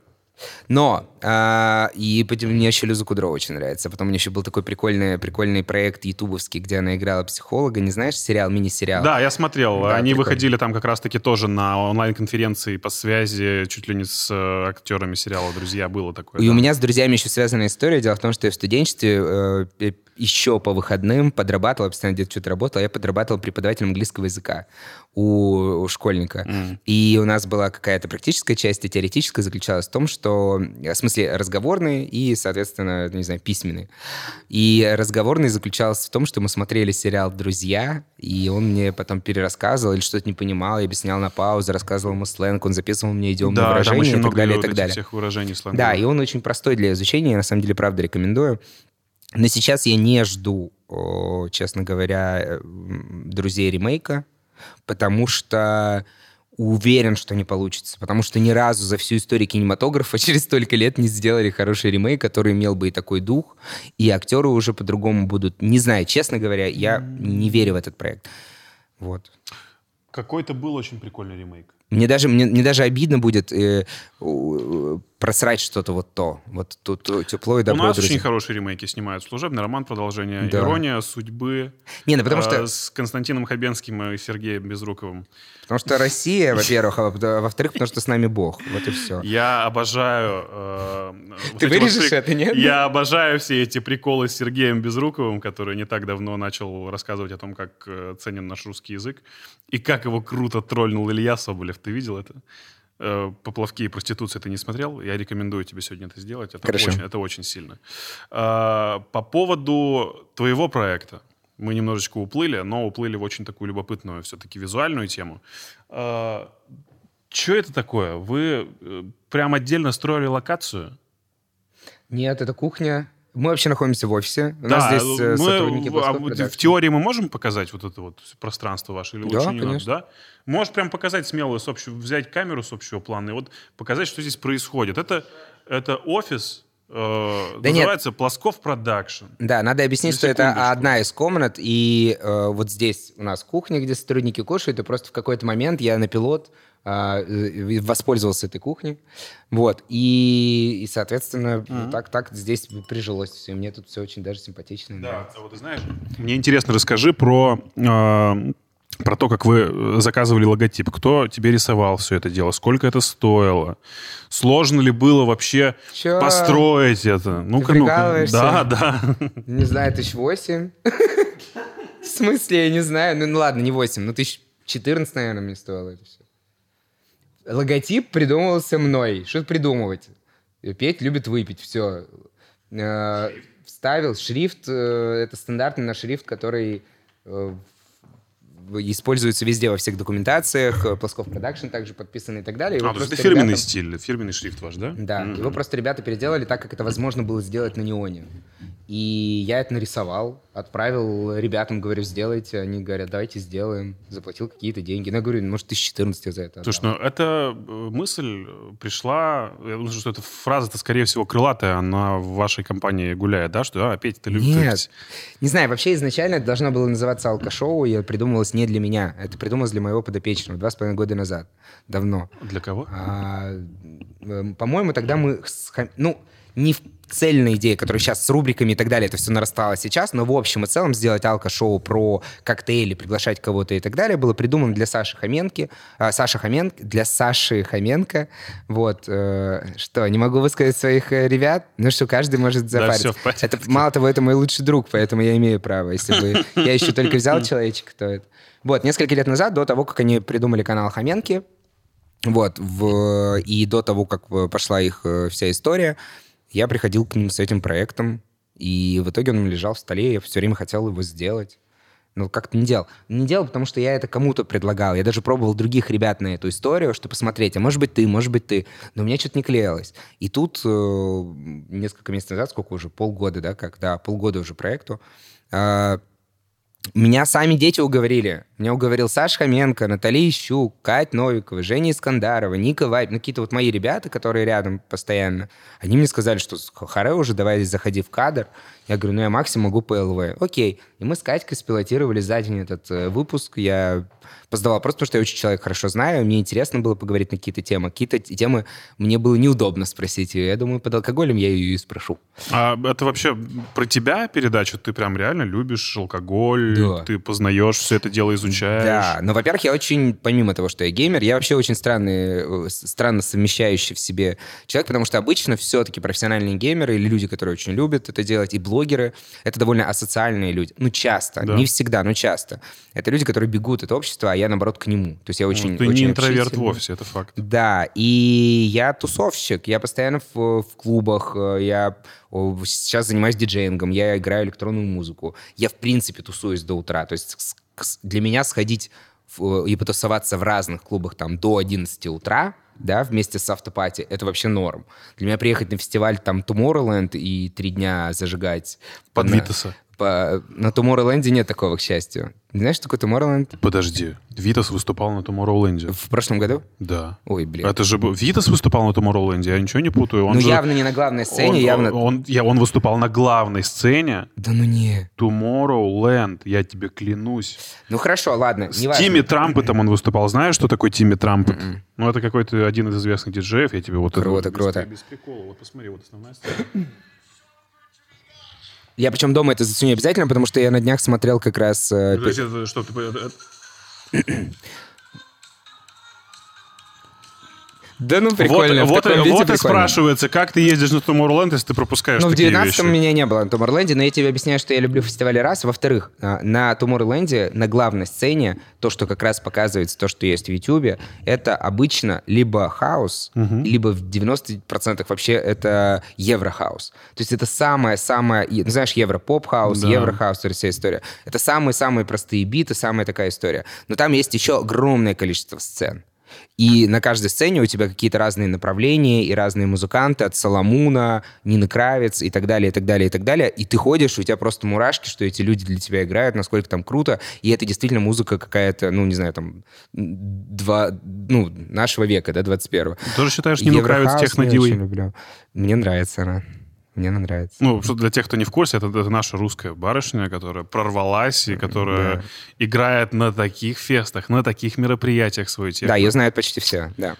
Но, а, и потом мне еще Лиза Кудроу очень нравится. Потом у нее еще был такой прикольный, прикольный проект ютубовский, где она играла психолога. Не знаешь, сериал, мини-сериал? Да, я смотрел. Да, Они прикольно. выходили там как раз-таки тоже на онлайн-конференции по связи, чуть ли не с э, актерами сериала «Друзья» было такое. И да. у меня с друзьями еще связанная история. Дело в том, что я в студенчестве э, э, еще по выходным подрабатывал, постоянно где-то что-то работал, я подрабатывал преподавателем английского языка у, у школьника. М. И у нас была какая-то практическая часть, и теоретическая заключалась в том, что, в смысле, разговорные и, соответственно, не знаю, письменные. И разговорный заключался в том, что мы смотрели сериал «Друзья», и он мне потом перерассказывал или что-то не понимал, я объяснял на паузу, рассказывал ему сленг, он записывал мне идиомные Да, выражения и так далее, и так далее. всех выражений сленговых. Да, и он очень простой для изучения, я на самом деле, правда, рекомендую. Но сейчас я не жду, честно говоря, э, друзей ремейка, потому что уверен, что не получится. Потому что ни разу за всю историю кинематографа через столько лет не сделали хороший ремейк, который имел бы и такой дух, и актеры уже по-другому будут. Не знаю, честно говоря, я не верю в этот проект. Вот. Какой-то был очень прикольный ремейк. Мне даже, мне, мне даже обидно будет э, просрать что-то вот то. Вот тут тепло и У добро, нас друзья. очень хорошие ремейки снимают. «Служебный роман», продолжение Да. «Ирония судьбы». Не, ну потому э, что, С Константином Хабенским и Сергеем Безруковым. потому что Россия, во-первых, а во- во-вторых, потому что с нами Бог. Вот и все. Я обожаю... э, вот Ты вот вырежешь это, нет? Я обожаю все эти приколы с Сергеем Безруковым, который не так давно начал рассказывать о том, как э, ценен наш русский язык, и как его круто тролльнул Илья Соболев. Ты видел это? Э, Поплавки и проституция ты не смотрел? Я рекомендую тебе сегодня это сделать. Это, Хорошо. очень, это очень сильно. А, По поводу твоего проекта. Мы немножечко уплыли, но уплыли в очень такую любопытную все-таки визуальную тему. Что это такое? Вы э, прям отдельно строили локацию? Нет, это кухня. Мы вообще находимся в офисе. У нас здесь э, мы- сотрудники а в теории мы можем показать вот это вот пространство ваше? Или Да, лучше не надо, да? Можешь прям показать смело, с общего, взять камеру с общего плана и вот показать, что здесь происходит. Это, это офис, э, Да нет. называется Плосков Продакшн. Да, надо объяснить, что это одна из комнат, и э, вот здесь у нас кухня, где сотрудники кушают, и просто в какой-то момент я на пилот воспользовался этой кухней, вот, и, и соответственно, так, так здесь прижилось все, и мне тут все очень даже симпатично. Да, нравится. а вот ты знаешь, мне интересно, расскажи про, э, про то, как вы э, заказывали логотип. Кто тебе рисовал все это дело? Сколько это стоило? Сложно ли было вообще Чё? построить это? Ну-ка, ну-ка. Да, да. Не знаю, тысяч восемь. В смысле, я не знаю. Ну, ну ладно, не восемь, ну тысяч четырнадцать, наверное, мне стоило это все. Логотип придумывался мной. Что придумывать? Петя любит выпить, все. Вставил шрифт, э, это стандартный наш шрифт, который э, используется везде во всех документациях, э, Плосков Продакшн также подписан и так далее. Его А, то есть это просто фирменный ребятам- стиль, фирменный шрифт ваш, да? да, Мгм. его просто ребята переделали так, как это возможно было сделать на неоне. И я это нарисовал, отправил ребятам, говорю, сделайте. Они говорят, давайте сделаем. Заплатил какие-то деньги. Ну, я говорю, может, 1014 я за это Слушай, ну эта э, мысль э, пришла, я думаю, что эта фраза-то, скорее всего, крылатая, она в вашей компании гуляет, да, что а, Петя, ты любишь... Нет. Не знаю, вообще изначально это должно было называться алкошоу, и придумывалось не для меня. Это придумалось для моего подопечного два с половиной года назад. Давно. Для кого? А, эм, по-моему, тогда мы... Ну, не в цельная идея, которая сейчас с рубриками и так далее, это все нарастало сейчас, но в общем и целом сделать алко-шоу про коктейли, приглашать кого-то и так далее было придумано для Саши Хоменки. А, Саша Хоменко, для Саши Хоменко. Вот. э, что, не могу высказать своих э, ребят? Ну что, каждый может запариться. всё в порядке. это, мало того, это мой лучший друг, поэтому я имею право. Если бы я еще только взял человечка, то это... Вот, несколько лет назад, до того, как они придумали канал Хоменки, вот, в, и до того, как э, пошла их э, вся история, я приходил к ним с этим проектом, и в итоге он у меня лежал в столе, я все время хотел его сделать. Но как-то не делал. Не делал, потому что я это кому-то предлагал. Я даже пробовал других ребят на эту историю, чтобы посмотреть, а может быть ты, может быть ты. Но меня что-то не клеилось. И тут э, несколько месяцев назад, сколько уже, полгода, да, как, да, полгода уже проекту, э, меня сами дети уговорили. Меня уговорил Саша Хоменко, Наталья Ищук, Кать Новикова, Женя Искандарова, Ника Вайб. Ну, какие-то вот мои ребята, которые рядом постоянно. Они мне сказали, что харе уже, давай заходи в кадр. Я говорю, ну я максимум могу по ЛВ. Окей. И мы с Катькой спилотировали за день этот э, выпуск. Я поздавал просто потому, что я очень человек хорошо знаю. Мне интересно было поговорить на какие-то темы. Какие-то темы мне было неудобно спросить. Я думаю, под алкоголем я ее и спрошу. А это вообще про тебя передача? Ты прям реально любишь алкоголь, Да. ты познаешь все это дело, изучаешь? Да, но, во-первых, я очень, помимо того, что я геймер, я вообще очень странный, э, странно совмещающий в себе человек, потому что обычно все-таки профессиональные геймеры или люди, которые очень любят это делать, и блогеры, это довольно асоциальные люди. Ну, часто, Да. не всегда, но часто. Это люди, которые бегут от общества, а я, наоборот, к нему. То есть я очень Ну, ты очень не интроверт вовсе, это факт. Да, и я тусовщик, я постоянно в, в клубах, э, я сейчас занимаюсь диджеингом, я играю электронную музыку, я в принципе тусуюсь до утра, то есть для меня сходить в- и потусоваться в разных клубах там до 11 утра, да, вместе с автопати, это вообще норм. Для меня приехать на фестиваль там Tomorrowland и три дня зажигать Под на- Витаса. По- На Tomorrowland нет такого, к счастью. Знаешь, что такое Tomorrowland? Подожди, Витас выступал на Tomorrowland. В прошлом году? Да. Ой, блин. Это же был- Витас выступал на Tomorrowland, я ничего не путаю. Он ну, же- явно не на главной сцене, он, явно... Он, я, он выступал на главной сцене Да ну не. Tomorrowland, я тебе клянусь. Ну хорошо, ладно, С важно. Тимми Трампетом он выступал. Знаешь, что такое Тимми Трампет? Ну, это какой-то один из известных диджеев. Я тебе вот... это- Круто, без- круто. Без прикола. Вот посмотри, вот основная сцена. Я причем дома это заценю обязательно, потому что я на днях смотрел как раз... э, То есть это что, ты- Да ну прикольно. Вот, вот, и- вот и прикольно. спрашивается, как ты ездишь на Tomorrowland, если ты пропускаешь Ну, в такие 19-м вещи? меня не было на Tomorrowland, но я тебе объясняю, что я люблю фестивали раз. Во-вторых, а, на Tomorrowland, на главной сцене, то, что как раз показывается, то, что есть в YouTube, это обычно либо хаус, либо в 90% вообще это еврохаус. То есть это самая-самая, ну, знаешь, евро-поп-хаус, Да. еврохаус, это вся история. Это самые-самые простые биты, самая такая история. Но там есть еще огромное количество сцен. И на каждой сцене у тебя какие-то разные направления и разные музыканты от Соломуна, Нины Кравец и так далее, и так далее, и так далее. И ты ходишь, у тебя просто мурашки, что эти люди для тебя играют, насколько там круто. И это действительно музыка какая-то, ну, не знаю, там, два, ну, нашего века, да, 21-го. Ты тоже считаешь Нину Кравец технодивой? Мне нравится она. Мне она нравится. Ну, что для тех, кто не в курсе, это, это наша русская барышня, которая прорвалась и которая Да. играет на таких фестах, на таких мероприятиях свою технику. Да, ее знают почти все, да.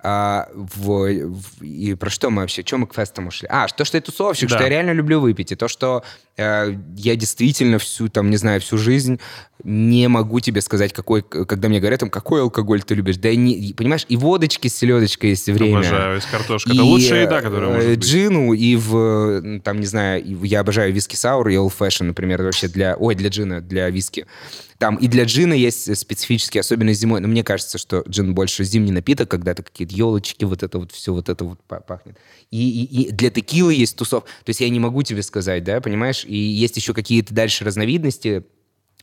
А, в- в- и про что мы вообще? Чем мы к фестам ушли? А, то, что я тусовщик, Да. что я реально люблю выпить, и то, что э, я действительно всю, там, не знаю, всю жизнь не могу тебе сказать, какой, когда мне говорят, там, какой алкоголь ты любишь. Да, не, понимаешь, и водочки с селедочкой есть время. Обожаю, из картошки. Это И, лучшая еда, которая э, может быть. Джину и в, там, не знаю, я обожаю виски саур и old fashion, например, вообще для, ой, для джина, для виски. Там и для джина есть специфические, особенно зимой. Но мне кажется, что джин больше зимний напиток, когда то какие-то елочки, вот это вот все, вот это вот па- пахнет. И, и- и для текилы есть тусов. То есть я не могу тебе сказать, да, понимаешь? И есть еще какие-то дальше разновидности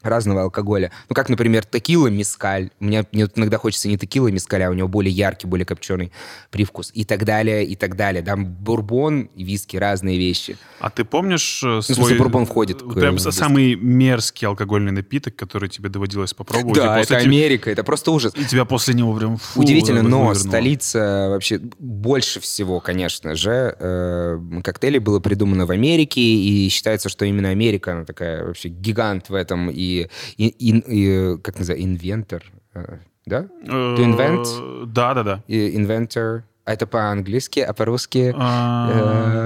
разного алкоголя. Ну, как, например, текила, мискаль. Мне, мне иногда хочется не текила, мискаля, у него более яркий, более копченый привкус. И так далее, и так далее. Там бурбон виски, разные вещи. А ты помнишь э, Ну, свой... смысле, бурбон входит к, Прям э, виски. самый мерзкий алкогольный напиток, который тебе доводилось попробовать. да, это те- Америка, это просто ужас. И тебя после него прям... фу, Удивительно, но вывернуло. столица вообще больше всего, конечно же, э, коктейлей было придумано в Америке, и считается, что именно Америка, она такая вообще гигант в этом, и, и, и- и, как называется, инвентор, э, да? Э, To invent? Да-да-да. И Inventor, а это по-английски, а по-русски А,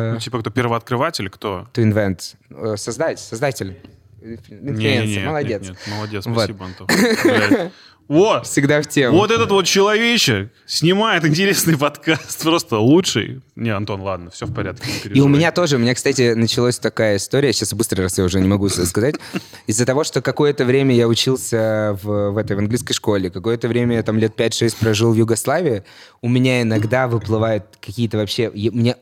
Э, ну, Типа кто первооткрыватель, кто? to invent, э, создать, создатель, инфлюенсер, молодец. Нет, нет, молодец, Вот. спасибо, Антон. Вот, Всегда в тему. вот этот вот человечек снимает интересный подкаст, просто лучший. Не, Антон, ладно, все в порядке. И у меня тоже, у меня, кстати, началась такая история, сейчас быстро, раз я уже не могу сказать, из-за того, что какое-то время я учился в, в этой в английской школе, какое-то время я там лет 5-6 прожил в Югославии, у меня иногда выплывают какие-то вообще... я- Мне,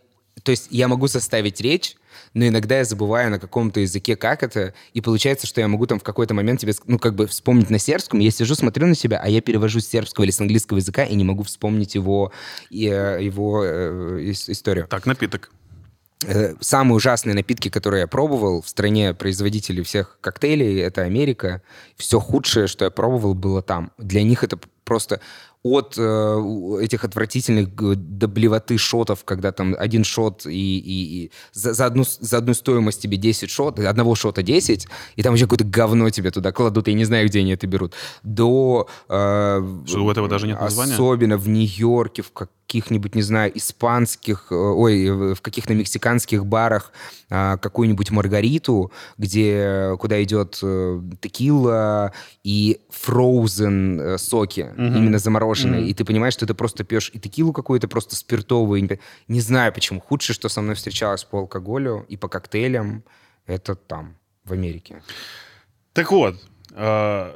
то есть я могу составить речь, но иногда я забываю на каком-то языке, как это, и получается, что я могу там в какой-то момент тебе, ну, как бы вспомнить на сербском, я сижу, смотрю на себя, а я перевожу с сербского или с английского языка и не могу вспомнить его, э, его э, ис- историю. Так, напиток. Э, Самые ужасные напитки, которые я пробовал в стране производителей всех коктейлей, это Америка. Все худшее, что я пробовал, было там. Для них это просто от э, этих отвратительных г- до блевоты шотов, когда там один шот и, и- и за, за одну, за одну стоимость тебе 10 шот, одного шота 10, и там еще какое-то говно тебе туда кладут, я не знаю, где они это берут, до... э, Что, у этого даже нет названия? Особенно в Нью-Йорке, в каких-нибудь, не знаю, испанских, э, ой, в в каких-то мексиканских барах а, какую-нибудь маргариту, где, куда идет э, текила и фроузен э, соки, именно замороженные. И ты понимаешь, что ты просто пьешь и текилу какую-то просто спиртовую. Не, знаю почему. Худшее, что со мной встречалось по алкоголю и по коктейлям, это там, в Америке. Так вот, э,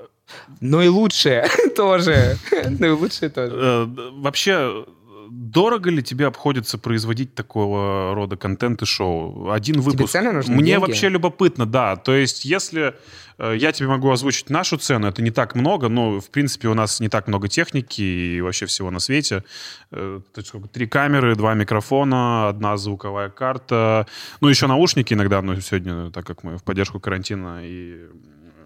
Но и лучшее тоже. Ну и лучшее тоже. э, вообще дорого ли тебе обходится производить такого рода контент и шоу? Один выпуск. цены нужны, Мне деньги? вообще любопытно, да. То есть, если э, я тебе могу озвучить нашу цену, это не так много, но, в принципе, у нас не так много техники и вообще всего на свете. Э, то есть, сколько? Три камеры, два микрофона, одна звуковая карта, ну, еще наушники иногда, но сегодня, так как мы в поддержку карантина и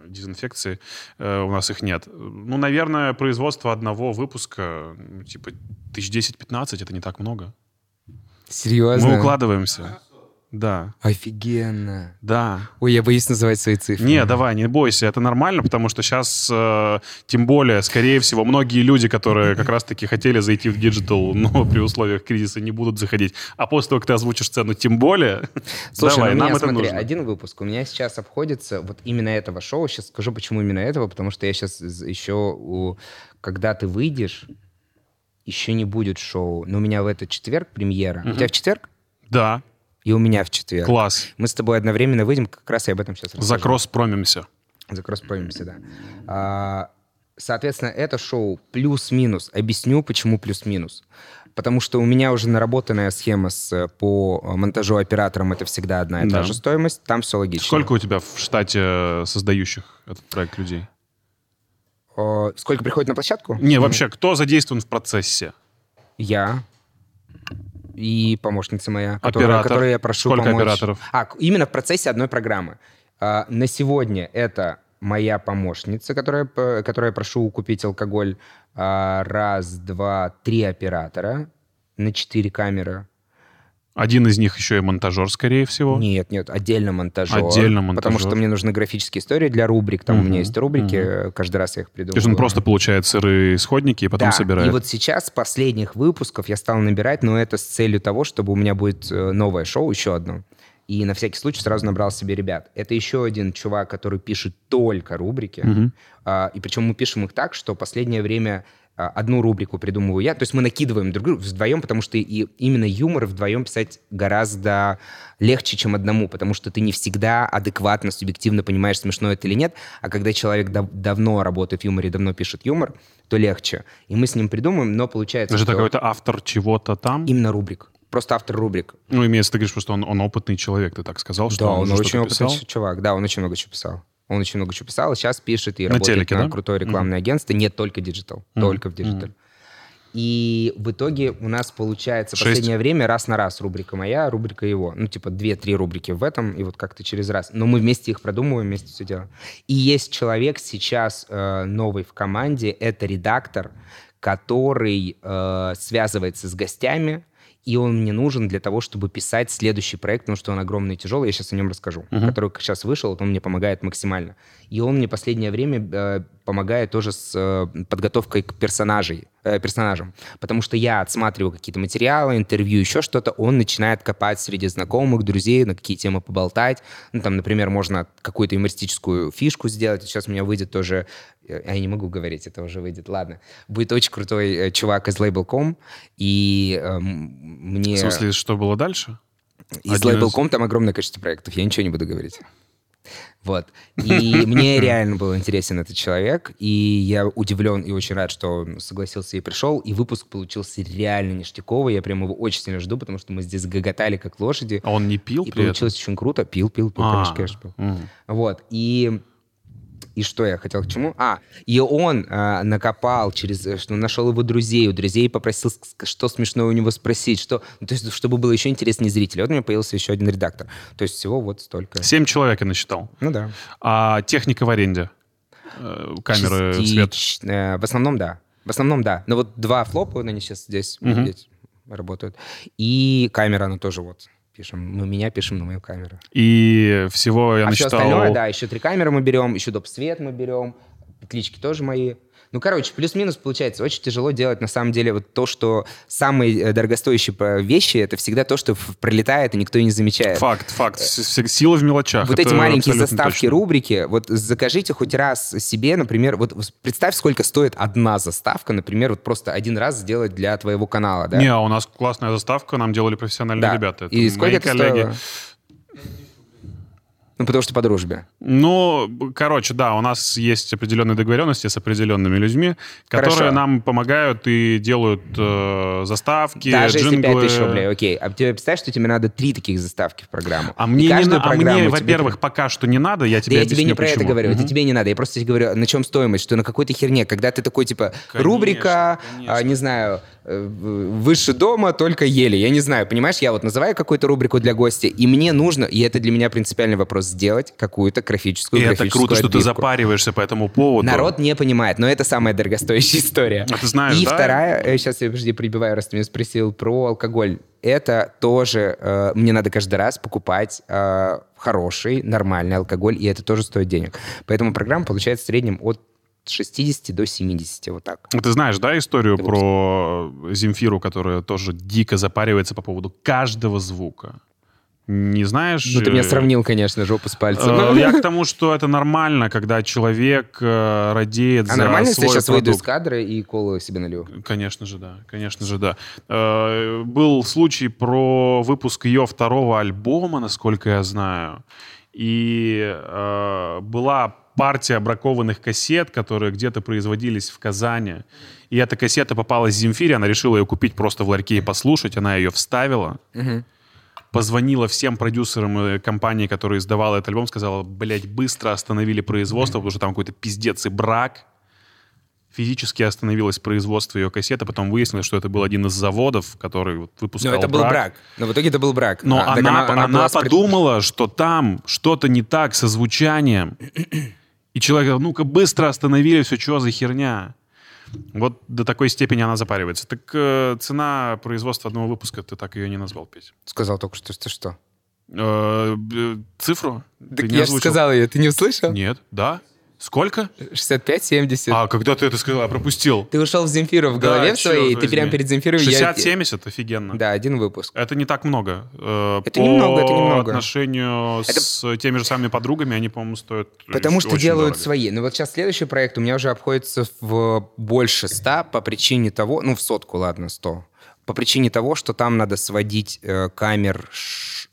дезинфекции, э, у нас их нет. Ну, наверное, производство одного выпуска, ну, типа, тысяч 10-15, это не так много. Серьезно? Мы укладываемся. Да, Офигенно. да. Ой, я боюсь называть свои цифры. Не, давай, не бойся, это нормально, потому что сейчас, тем более, скорее всего, многие люди, которые как раз-таки хотели зайти в диджитал, но при условиях кризиса не будут заходить. А после того, как ты озвучишь цену, тем более, Слушай, давай, ну, нам меня, это смотри, нужно. один выпуск. У меня сейчас обходится вот именно этого шоу. Сейчас скажу, почему именно этого. Потому что я сейчас еще, у- когда ты выйдешь, еще не будет шоу. Но у меня в этот четверг премьера. У тебя в четверг? Да, И у меня в четверг. класс. Мы с тобой одновременно выйдем, как раз я об этом сейчас расскажу. За кросс промимся. За кросс-промимся, да. А, соответственно, это шоу плюс-минус. Объясню, почему плюс-минус. Потому что у меня уже наработанная схема с, э, по э, монтажу оператором. Это всегда одна и Да. та же стоимость. Там все логично. Сколько у тебя в штате создающих этот проект людей? О, сколько приходит на площадку? Не, вообще, кто задействован в процессе? Я и помощница моя, которая, которую я прошу Сколько помочь. операторов? А, именно в процессе одной программы. А, на сегодня это моя помощница, которая, которая прошу купить алкоголь. А, раз, два, три оператора на четыре камеры. Один из них еще и монтажер, скорее всего. Нет, нет, отдельно монтажер. Отдельно монтажер. Потому что мне нужны графические истории для рубрик. Там у Мгм, меня есть рубрики, каждый раз я их То придумываю. есть он просто получает сырые исходники и потом да, собирает. и вот сейчас, последних выпусков, я стал набирать, но это с целью того, чтобы у меня будет э, новое шоу, еще одно. И на всякий случай сразу набрал себе ребят. Это еще один чувак, который пишет только рубрики. Мгм. А, и причем мы пишем их так, что последнее время одну рубрику придумываю я. То есть мы накидываем друг друга вдвоем, потому что и именно юмор вдвоем писать гораздо легче, чем одному, потому что ты не всегда адекватно, субъективно понимаешь, смешно это или нет. А когда человек дав- давно работает в юморе, давно пишет юмор, то легче. И мы с ним придумаем, но получается, Это же какой-то автор чего-то там. именно рубрик. Просто автор рубрик. Ну, имеется, ты говоришь, что он, он опытный человек, ты так сказал, что да, он, он, очень опытный писал. чувак. Да, он очень много чего писал. Он очень много чего писал, и сейчас пишет и На работает телеке, на да? крутое рекламное агентство. Нет, только диджитал. Мгм. Только в диджитал. И в итоге у нас получается в Шесть. последнее время раз на раз рубрика моя, рубрика его. Ну, типа две-три рубрики в этом, и вот как-то через раз. Но мы вместе их продумываем, вместе все делаем. И есть человек сейчас э, новый в команде, это редактор, который э, связывается с гостями, и он мне нужен для того, чтобы писать следующий проект, потому что он огромный и тяжелый, я сейчас о нем расскажу, Мгм. который сейчас вышел, он мне помогает максимально. И он мне последнее время э, помогает тоже с э, подготовкой к персонажей, э, персонажам, потому что я отсматриваю какие-то материалы, интервью, еще что-то, он начинает копать среди знакомых, друзей, на какие темы поболтать. Ну, там, например, можно какую-то юмористическую фишку сделать. Сейчас у меня выйдет тоже, я не могу говорить, это уже выйдет, ладно. Будет очень крутой э, чувак из Label.com, и эм, мне... В смысле, что было дальше? Из Один из- Label.com там огромное количество проектов, я ничего не буду говорить. Вот. И мне реально был интересен этот человек, и я удивлен и очень рад, что он согласился и пришел, и выпуск получился реально ништяковый, я прям его очень сильно жду, потому что мы здесь гоготали как лошади, А он не пил и при этом? получилось очень круто. Пил, пил, пил, А, конечно, конечно, пил. Вот, и... И что я хотел к чему? А, и он а, накопал через, э, что нашел его друзей, у друзей попросил, что смешное у него спросить, что, ну, то есть, чтобы было еще интереснее зрителю. Вот у меня появился еще один редактор. То есть всего вот столько. Семь человек я насчитал. Ну да. А техника в аренде? Э, Камеры, свет? Частично. Э, В основном да. В основном да. Но вот два флопа, они сейчас здесь, Мгм. здесь работают. И камера, она тоже вот пишем. Мы меня пишем на мою камеру. И всего я а все насчитал... остальное, да, еще три камеры мы берем, еще доп. свет мы берем, петлички тоже мои. Ну, короче, плюс-минус получается. Очень тяжело делать, на самом деле, вот то, что самые э, дорогостоящие э, вещи, это всегда то, что пролетает, и никто и не замечает. Факт, факт. С- Сила в мелочах. Вот эти маленькие заставки точно. рубрики, вот закажите хоть раз себе, например, вот представь, сколько стоит одна заставка, например, вот просто один раз сделать для твоего канала, да? Не, а у нас классная заставка, нам делали профессиональные Да. ребята. Это И сколько это коллеги. стоило? Ну, потому что по дружбе. Ну, короче, да, у нас есть определенные договоренности с определенными людьми, которые Хорошо. нам помогают и делают э, заставки, Даже если джинглы. 5000 рублей, окей. А тебе представляешь, что тебе надо три таких заставки в программу? А И мне, не на- а мне тебе во-первых, пока что не надо, я Да тебе я тебе не про это почему. говорю, это Мгм. тебе не надо. Я просто тебе говорю, на чем стоимость, что на какой-то херне, когда ты такой, типа, рубрика, конечно. а, не знаю, выше дома, только ели. Я не знаю, понимаешь, я вот называю какую-то рубрику для гостя, и мне нужно, и это для меня принципиальный вопрос, сделать какую-то графическую, И это круто, что ты отбивку. запариваешься по этому поводу. Народ не понимает, но это самая дорогостоящая история. А ты знаешь, И да? вторая, сейчас я, подожди, прибиваю, раз ты меня спросил про алкоголь. Это тоже э, мне надо каждый раз покупать э, хороший, нормальный алкоголь, и это тоже стоит денег. Поэтому программа получается в среднем от 60 до 70, вот так. Ты знаешь, да, историю про Земфиру, которая тоже дико запаривается по поводу каждого звука? Не знаешь? Ну, ты меня э, сравнил, конечно, жопу с пальцем. э, Я к тому, что это нормально, когда человек э, радеет А за нормально, если свой я сейчас выйду из кадра и колу себе налью? Конечно же, да. Конечно же, да. Был случай про выпуск ее второго альбома, насколько я знаю. И была партия бракованных кассет, которые где-то производились в Казани. И эта кассета попалась Земфире, она решила ее купить просто в ларьке и послушать. Она ее вставила. Позвонила всем продюсерам э, компании, которая издавала этот альбом, сказала, блядь, быстро остановили производство, потому что там какой-то пиздец и брак физически остановилось производство ее кассеты, потом выяснилось, что это был один из заводов, который выпускал Но это был брак. Но в итоге это был брак. Но А, она, она, была спред- подумала, что там что-то не так со звучанием. И человек говорил, ну-ка быстро остановили все, что за херня. Вот до такой степени она запаривается. Так э, цена производства одного выпуска, ты так ее не назвал, Петь. Сказал только что, что что? Э, б- цифру? Так Ты я же сказал ее, ты не услышал? Нет, да? Сколько? 65-70. А, когда ты это сказал, я пропустил. Ты ушел в Земфиру в голове Да, своей, чёрт ты прямо перед Земфирой... я- 60-70, офигенно. Да, один выпуск. Это не так много. Э, Это по немного, это немного. отношению Это- с теми же самыми подругами, они, по-моему, стоят Потому что делают дорого. свои. Но вот сейчас следующий проект у меня уже обходится в больше 100 по причине того... Ну, в сотку, ладно, 100. По причине того, что там надо сводить э, камер...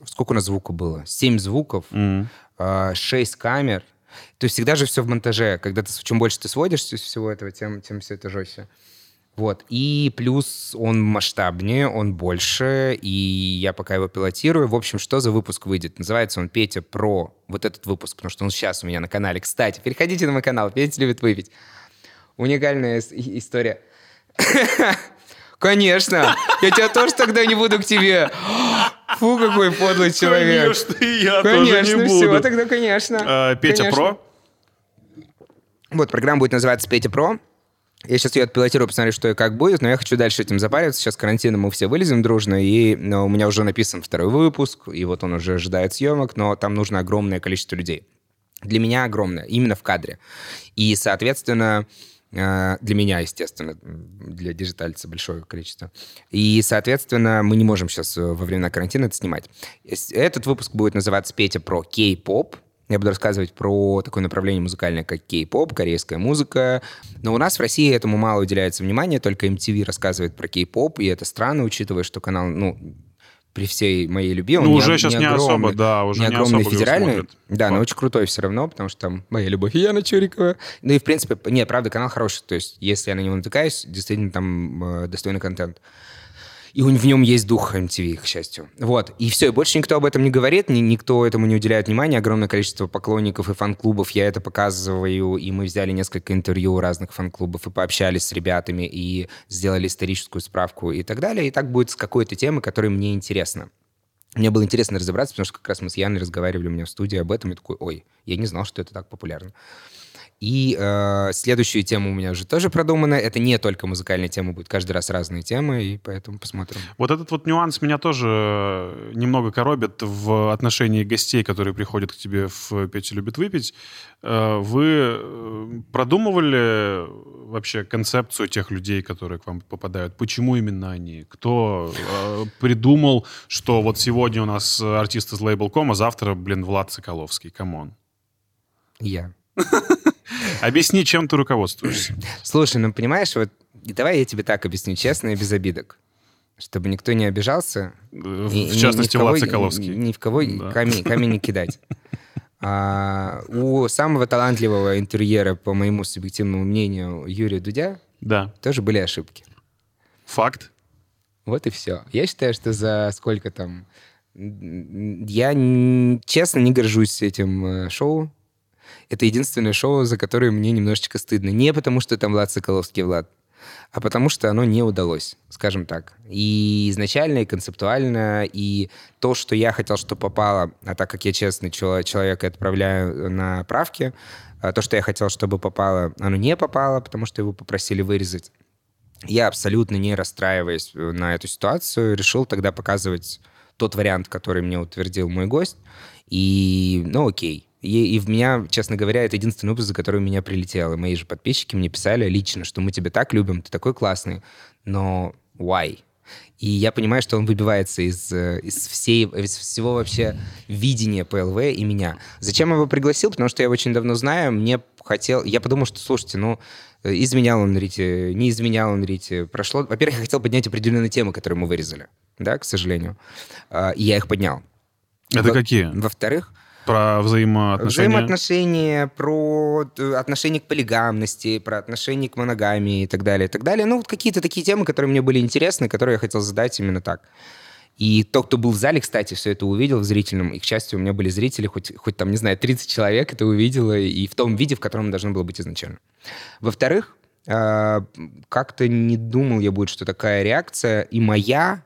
Сколько у нас звука было? 7 звуков, Мгм. 6 камер. То есть всегда же все в монтаже. Когда ты, чем больше ты сводишь всего этого, тем, тем все это жестче. Вот. И плюс он масштабнее, он больше, и я пока его пилотирую. В общем, что за выпуск выйдет? Называется он «Петя про...» Вот этот выпуск, потому что он сейчас у меня на канале. Кстати, переходите на мой канал, Петя любит выпить. Уникальная история. Конечно! Я тебя тоже тогда не буду к тебе. Фу, какой подлый человек. Конечно, и я Конечно, тоже не все, буду. тогда конечно. Э, Петя Конечно. Про? Вот, программа будет называться «Петя Про». Я сейчас ее отпилотирую, посмотрю, что и как будет, но я хочу дальше этим запариваться. Сейчас карантина, мы все вылезем дружно, и ну, у меня уже написан второй выпуск, и вот он уже ожидает съемок, но там нужно огромное количество людей. Для меня огромное, именно в кадре. И, соответственно, э, для меня, естественно, для диджитальца большое количество. И, соответственно, мы не можем сейчас во времена карантина это снимать. Этот выпуск будет называться «Петя про кей-поп», я буду рассказывать про такое направление музыкальное, как кей-поп, корейская музыка. Но у нас в России этому мало уделяется внимания, только MTV рассказывает про кей-поп, и это странно, учитывая, что канал, ну, при всей моей любви, он Ну, не, уже о- сейчас не огромный, особо, да, уже не не огромный особо федеральный. Да, но Факт. очень крутой все равно, потому что там моя любовь Яна Чурикова. Ну и, в принципе, нет, правда, канал хороший. То есть, если я на него натыкаюсь, действительно там э, достойный контент. И в нем есть дух MTV, к счастью. Вот. И все, и больше никто об этом не говорит, ни- никто этому не уделяет внимания. Огромное количество поклонников и фан-клубов. Я это показываю, и мы взяли несколько интервью у разных фан-клубов и пообщались с ребятами, и сделали историческую справку и так далее. И так будет с какой-то темы, которая мне интересна. Мне было интересно разобраться, потому что как раз мы с Яной разговаривали у меня в студии об этом, и такой, ой, я не знал, что это так популярно. И э, следующую тему у меня уже тоже продумана. Это не только музыкальная тема, будет каждый раз разные темы, и поэтому посмотрим. Вот этот вот нюанс меня тоже немного коробит в отношении гостей, которые приходят к тебе в «Петя любит выпить». Э, Вы э, продумывали вообще концепцию тех людей, которые к вам попадают? Почему именно они? Кто э, придумал, что вот сегодня у нас артист из Label.com, а завтра, блин, Влад Соколовский? Come on. Я. Объясни, чем ты руководствуешься. Слушай, ну понимаешь, вот давай я тебе так объясню, честно и без обидок. Чтобы никто не обижался. Э, и- В частности, ни в кого- Влад Соколовский. Ни в кого Да. камень, камень не кидать. А, у самого талантливого интерьера, по моему субъективному мнению, Юрия Дудя, Да. тоже были ошибки. Факт. Вот и все. Я считаю, что за сколько там... Я честно не горжусь этим э, шоу. Это единственное шоу, за которое мне немножечко стыдно. Не потому, что там Влад Соколовский Влад, а потому что оно не удалось, скажем так. И изначально, и концептуально, и то, что я хотел, что попало, а так как я честный чело- человек и отправляю на правки, а то, что я хотел, чтобы попало, оно не попало, потому что его попросили вырезать. Я абсолютно не расстраиваясь э, на эту ситуацию, решил тогда показывать тот вариант, который мне утвердил мой гость. И, ну, окей. И, и в меня, честно говоря, это единственный выпуск, за который у меня прилетело. Мои же подписчики мне писали лично, что мы тебя так любим, ты такой классный, но why? И я понимаю, что он выбивается из, э, из, всей, из всего вообще видения ПЛВ и меня. Зачем я его пригласил? Потому что я его очень давно знаю. Мне хотел... Я подумал, что, слушайте, ну, изменял он Рите, не изменял он Рите. Прошло... Во-первых, я хотел поднять определенные темы, которые мы вырезали, да, к сожалению. А, И я их поднял. Это Во- какие? Во-вторых, Про взаимоотношения? Взаимоотношения, про э, отношение к полигамности, про отношение к моногамии и так далее, и так далее. Ну, вот какие-то такие темы, которые мне были интересны, которые я хотел задать именно так. И тот, кто был в зале, кстати, все это увидел в зрительном, и, к счастью, у меня были зрители, хоть, хоть там, не знаю, 30 человек это увидело, и в том виде, в котором должно было быть изначально. Во-вторых, э, как-то не думал я будет, что такая реакция, и моя,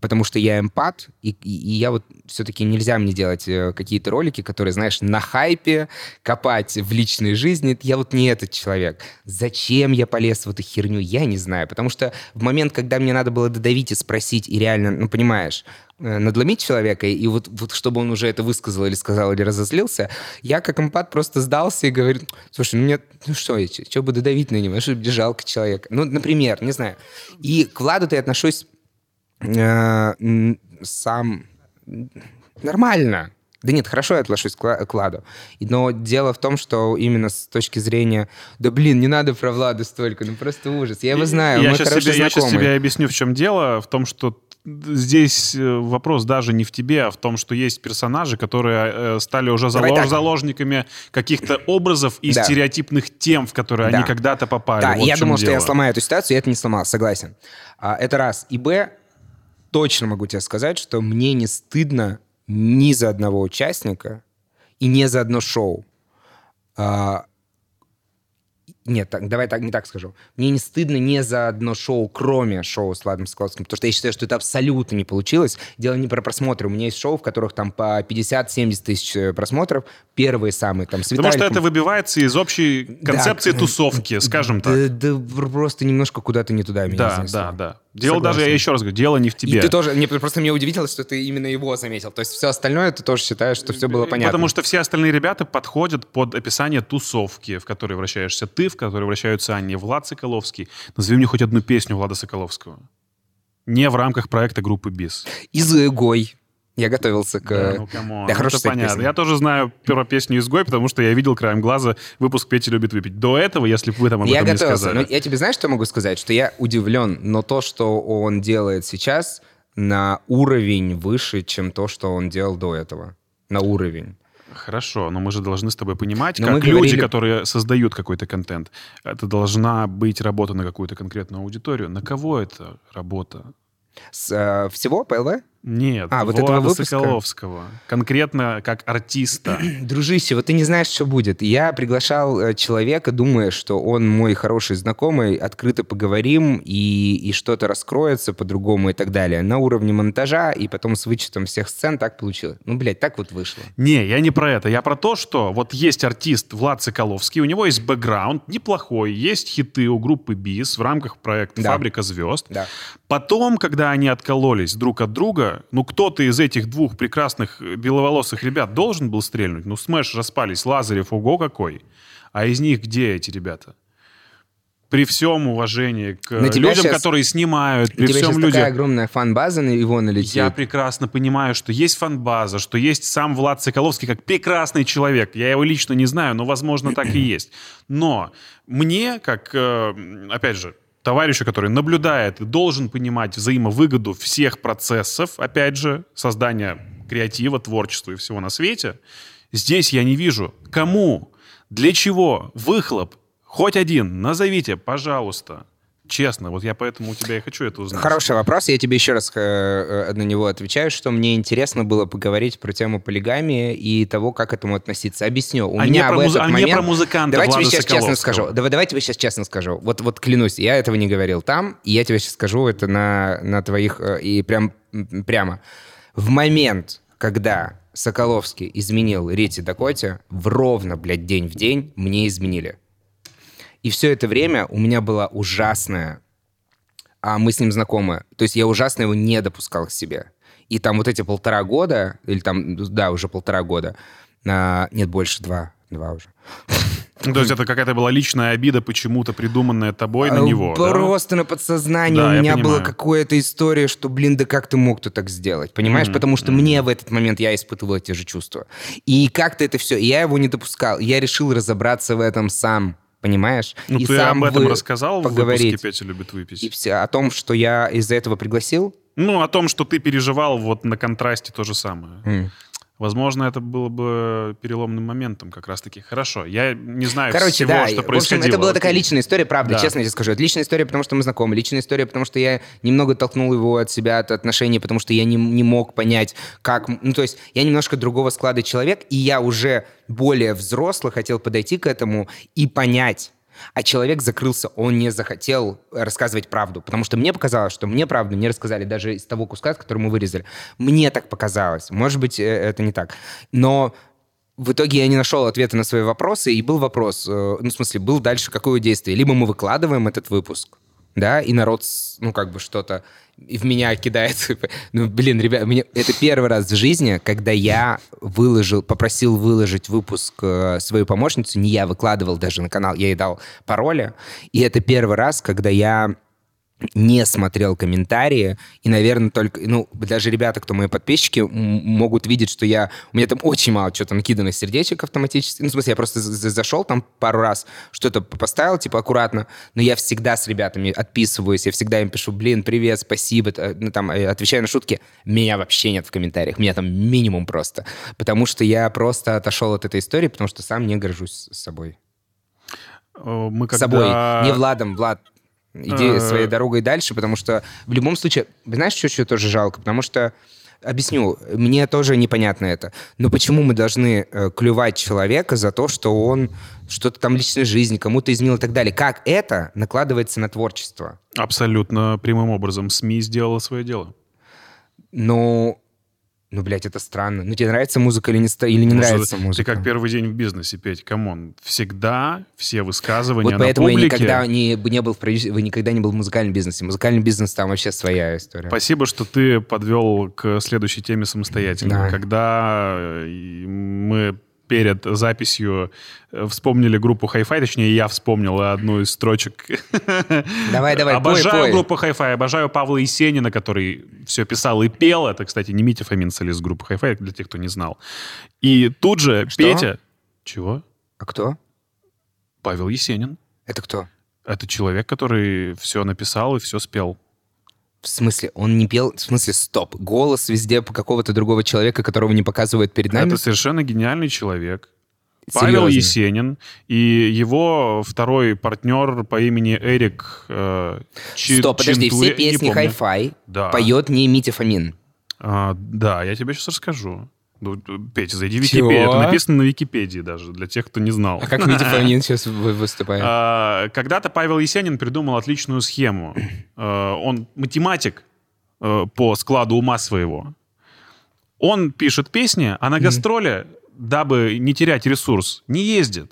потому что я эмпат, и, и- и я вот все-таки нельзя мне делать э, какие-то ролики, которые, знаешь, на хайпе, копать в личной жизни. Я вот не этот человек. Зачем я полез в эту херню, я не знаю. Потому что в момент, когда мне надо было додавить и спросить, и реально, ну, понимаешь, э, надломить человека, и вот, вот чтобы он уже это высказал или сказал, или разозлился, я как эмпат просто сдался и говорю, слушай, ну мне, ну что я, что буду давить на него, что жалко человека. Ну, например, не знаю. И к Владу-то я отношусь э, сам нормально. Да нет, хорошо я отношусь к Ла- к Владу. И- Но дело в том, что именно с точки зрения... Да блин, не надо про Влада столько, ну просто ужас. Я его знаю, я мы сейчас, тебе, я сейчас тебе объясню, в чем дело. В том, что здесь э, вопрос даже не в тебе, а в том, что есть персонажи, которые э, стали уже Давай залож- так. заложниками каких-то образов и Да. стереотипных тем, в которые Да. они когда-то попали. Да, Вот я думал, что я дело. сломаю эту ситуацию, я это не сломал, согласен. А, это раз. И Б, точно могу тебе сказать, что мне не стыдно ни за одного участника и не за одно шоу. А, нет, так, давай так, не так скажу. Мне не стыдно ни за одно шоу, кроме шоу с Владом Соколовским, потому что я считаю, что это абсолютно не получилось. Дело не про просмотры. У меня есть шоу, в которых там по 50-70 тысяч э, просмотров. Первые самые, там, с Потому что это выбивается из общей концепции Да. тусовки, скажем так. Да, да просто немножко куда-то не туда меня Да, занесло. да, да. Дело даже, Согласен. я еще раз говорю, дело не в тебе. И ты тоже, мне просто мне удивительно, что ты именно его заметил. То есть все остальное ты тоже считаешь, что все было понятно. Потому что все остальные ребята подходят под описание тусовки, в которой вращаешься ты, в которой вращаются они. Влад Соколовский. Назови мне хоть одну песню Влада Соколовского. Не в рамках проекта группы БИС. Изгой. Я готовился к... Да, ну, come on. Ну, хорошая, это понятно. песня. Я тоже знаю про песню «Изгой», потому что я видел краем глаза выпуск «Петя любит выпить». До этого, если бы вы там об Я этом не готовился. сказали. Но я тебе знаешь, что могу сказать? Что я удивлен, но то, что он делает сейчас, на уровень выше, чем то, что он делал до этого. На уровень. Хорошо, но мы же должны с тобой понимать, Но как мы люди, говорили- которые создают какой-то контент, это должна быть работа на какую-то конкретную аудиторию. На кого это работа? С, э, всего ПЛВ? Нет, А, вот Влада этого выпуска? Соколовского. Конкретно как артиста. Дружище, вот ты не знаешь, что будет. Я приглашал э, человека, думая, что он мой хороший знакомый, открыто поговорим, и, и что-то раскроется по-другому и так далее. На уровне монтажа, и потом с вычетом всех сцен так получилось. Ну, блядь, так вот вышло. Не, я не про это. Я про то, что вот есть артист Влад Соколовский, у него есть бэкграунд неплохой, есть хиты у группы БИС в рамках проекта Да. «Фабрика звезд». Да. Потом, когда они откололись друг от друга, ну кто-то из этих двух прекрасных э, беловолосых ребят должен был стрельнуть. Ну Smash распались, Лазарев, ого какой. А из них где эти ребята? При всем уважении к людям, щас- которые снимают, при всем сейчас людям... такая огромная фан-база на его налетит. Я прекрасно понимаю, что есть фан-база, что есть сам Влад Соколовский как прекрасный человек. Я его лично не знаю, но, возможно, так и есть. Но мне, как, э, опять же, товарищу, который наблюдает и должен понимать взаимовыгоду всех процессов, опять же, создания креатива, творчества и всего на свете, Здесь я не вижу. Кому? Для чего? Выхлоп. Хоть один. Назовите, пожалуйста. Честно, вот я поэтому у тебя и хочу это узнать. Хороший вопрос. Я тебе еще раз э, э, на него отвечаю, что мне интересно было поговорить про тему полигамии и того, как к этому относиться. Объясню. У а меня не про, муз... а момент... не про музыканта Давайте Влада сейчас честно скажу. Давай, давайте тебе сейчас честно скажу. Вот, вот клянусь, я этого не говорил там, и я тебе сейчас скажу это на, на твоих... э, И прям прямо. В момент, когда Соколовский изменил Рите Дакоте, в ровно, блядь, день в день мне изменили. И все это время у меня была ужасная а мы с ним знакомы. То есть я ужасно его не допускал к себе. И там вот эти полтора года, или там, да, уже полтора года, а, нет, больше, два, два уже. Ну, То есть это какая-то была личная обида, почему-то придуманная тобой на А, него, да? Просто на подсознании Да, у меня была какая-то история, что, блин, да как ты мог то так сделать, понимаешь? Мгм, Потому что мгм. мне в этот момент я испытывал эти же чувства. И как-то это все, я его не допускал. Я решил разобраться в этом сам, понимаешь? Ну, и ты сам об этом вы- рассказал в поговорить. выпуске «Петя любит выпить»? И все, о том, что я из-за этого пригласил, Ну, о том, что ты переживал вот на контрасте то же самое. М. Возможно, это было бы переломным моментом как раз-таки. Хорошо, я не знаю Короче, всего, да, что в общем, происходило. это была такая личная история, правда, Да. честно тебе скажу. Это личная история, потому что мы знакомы, личная история, потому что я немного толкнул его от себя, от отношений, потому что я не, не мог понять, как... Ну, то есть я немножко другого склада человек, и я уже более взрослый хотел подойти к этому и понять, а человек закрылся, он не захотел рассказывать правду, потому что мне показалось, что мне правду не рассказали даже из того куска, который мы вырезали. Мне так показалось. Может быть, э, это не так. Но в итоге я не нашел ответа на свои вопросы, и был вопрос, э, ну, в смысле, был дальше какое действие. Либо мы выкладываем этот выпуск, да, и народ, ну, как бы что-то и в меня кидает. Ну, блин, ребят, мне... это первый раз в жизни, когда я выложил, попросил выложить выпуск э, свою помощницу, не я выкладывал даже на канал, я ей дал пароли, и это первый раз, когда я не смотрел комментарии, и, наверное, только, ну, даже ребята, кто мои подписчики, могут видеть, что я, у меня там очень мало что-то накидано сердечек автоматически, ну, в смысле, я просто за- за- зашел там пару раз, что-то поставил, типа, аккуратно, но я всегда с ребятами отписываюсь, я всегда им пишу, блин, привет, спасибо, ну, там, э, отвечаю на шутки, меня вообще нет в комментариях, меня там минимум просто, потому что я просто отошел от этой истории, потому что сам не горжусь собой. Э, Мы С собой, когда... не Владом, Влад, иди Э. своей дорогой дальше, потому что в любом случае, знаешь, что тоже жалко? Потому что, объясню, мне тоже непонятно это, но почему мы должны э, клювать человека за то, что он что-то там личной жизни кому-то изменил и так далее? Как это накладывается на творчество? Абсолютно прямым образом. СМИ сделала свое дело. Ну, ну, блядь, это странно. Ну, тебе нравится музыка или не, или не Ну, нравится что- музыка? Ты как первый день в бизнесе, Петь, come on. Всегда все высказывания Вот на поэтому я публике... никогда не, не был в продюс- вы никогда не был в музыкальном бизнесе. Музыкальный бизнес там вообще своя история. Спасибо, что ты подвел к следующей теме самостоятельно. Да. Когда э, мы перед записью э, вспомнили группу Hi-Fi, точнее, я вспомнил одну из строчек. Давай, давай, пой, Обожаю пой. группу Hi-Fi, обожаю Павла Есенина, который все писал и пел. Это, кстати, не Митя Фомин, солист группы Hi-Fi, для тех, кто не знал. И тут же Что? Петя... Чего? А кто? Павел Есенин. Это кто? Это человек, который все написал и все спел. В смысле, он не пел? В смысле, стоп. Голос везде по какого-то другого человека, которого не показывают перед нами? Это совершенно гениальный человек. Павел Серьезно? Есенин и его второй партнер по имени Эрик э, Чи- Стоп, подожди, Чинтуэ, все песни. Hi-Fi Да. поет не Митя Фомин. А, да, я тебе сейчас расскажу. Ну, Петя, зайди в Чего? Википедию. Это написано на Википедии даже, для тех, кто не знал. А как Митя Фомин сейчас вы- выступает? А, Когда-то Павел Есенин придумал отличную схему. Э, Он математик э, по складу ума своего. Он пишет песни, а на гастроли, дабы не терять ресурс, не ездит.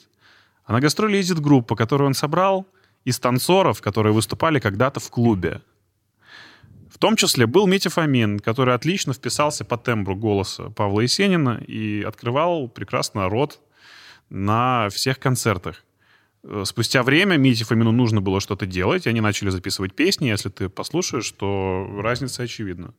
А на гастроли ездит группа, которую он собрал из танцоров, которые выступали когда-то в клубе. В том числе был Митя Фомин, который отлично вписался по тембру голоса Павла Есенина и открывал прекрасно рот на всех концертах. Э, Спустя время Мите Фомину нужно было что-то делать, и они начали записывать песни. Если ты послушаешь, то разница очевидна.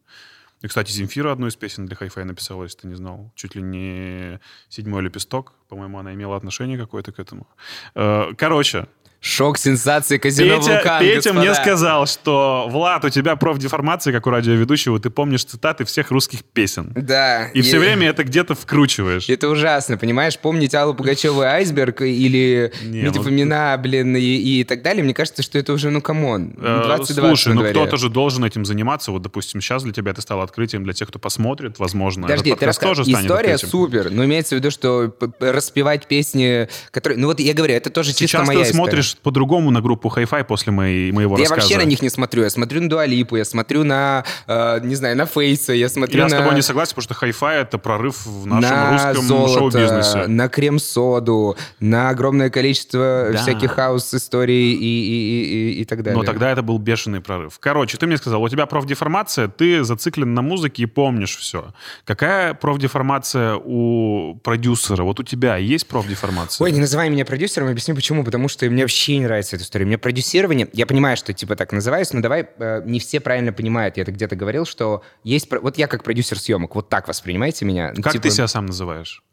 И, кстати, Земфира одну из песен для хай-фай написала, если ты не знал. Чуть ли не «Седьмой лепесток». По-моему, она имела отношение какое-то к этому. Э, Короче, Шок, сенсация, казино Петя, «Вулкан», Петя мне господа. сказал, что Влад, у тебя профдеформация, как у радиоведущего, ты помнишь цитаты всех русских песен. Да. И все время это где-то вкручиваешь. Это ужасно, понимаешь? Помнить Аллу Пугачеву и «Айсберг» или Не, Митя ну- Фомина, блин, и, и так далее, мне кажется, что это уже, ну, come on. Э, 2020 Слушай, ну кто-то же должен этим заниматься. Вот, допустим, сейчас для тебя это стало открытием, для тех, кто посмотрит, возможно. Подожди, ты тоже станет История открытием. супер, но имеется в виду, что распевать песни, которые... Ну вот я говорю, это тоже чисто Сейчас моя ты история. Смотришь по-другому на группу Hi-Fi после моей, моего Да я рассказа. вообще на них не смотрю. Я смотрю на Дуалипу, я смотрю на, э, не знаю, на Фейса, я смотрю Я на... с тобой не согласен, потому что Hi-Fi — это прорыв в нашем на русском шоу-бизнесе. на крем-соду, на огромное количество Да. всяких хаус-историй и, и, и, и, и так далее. Но тогда это был бешеный прорыв. Короче, ты мне сказал, у тебя профдеформация, ты зациклен на музыке и помнишь все. Какая профдеформация у продюсера? Вот у тебя есть профдеформация? Ой, не называй меня продюсером, объясню почему. Потому что мне вообще не нравится эта история. Мне продюсирование, я понимаю, что типа так называюсь, но давай э, не все правильно понимают. Я это где-то говорил, что есть... Вот я как продюсер съемок, вот так воспринимайте меня. как Типа, ты себя сам называешь?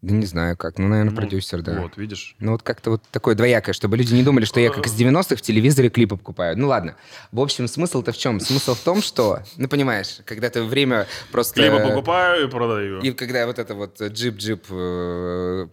Да не знаю как, ну, наверное, Ну, продюсер, да. Вот, видишь? Ну, вот как-то вот такое двоякое, чтобы люди не думали, что я как из 90-х в телевизоре клипы покупаю. Ну, ладно. В общем, смысл-то в чем? Смысл в том, что, ну, понимаешь, когда ты время просто... Клипы покупаю и продаю. И когда вот это вот джип-джип э,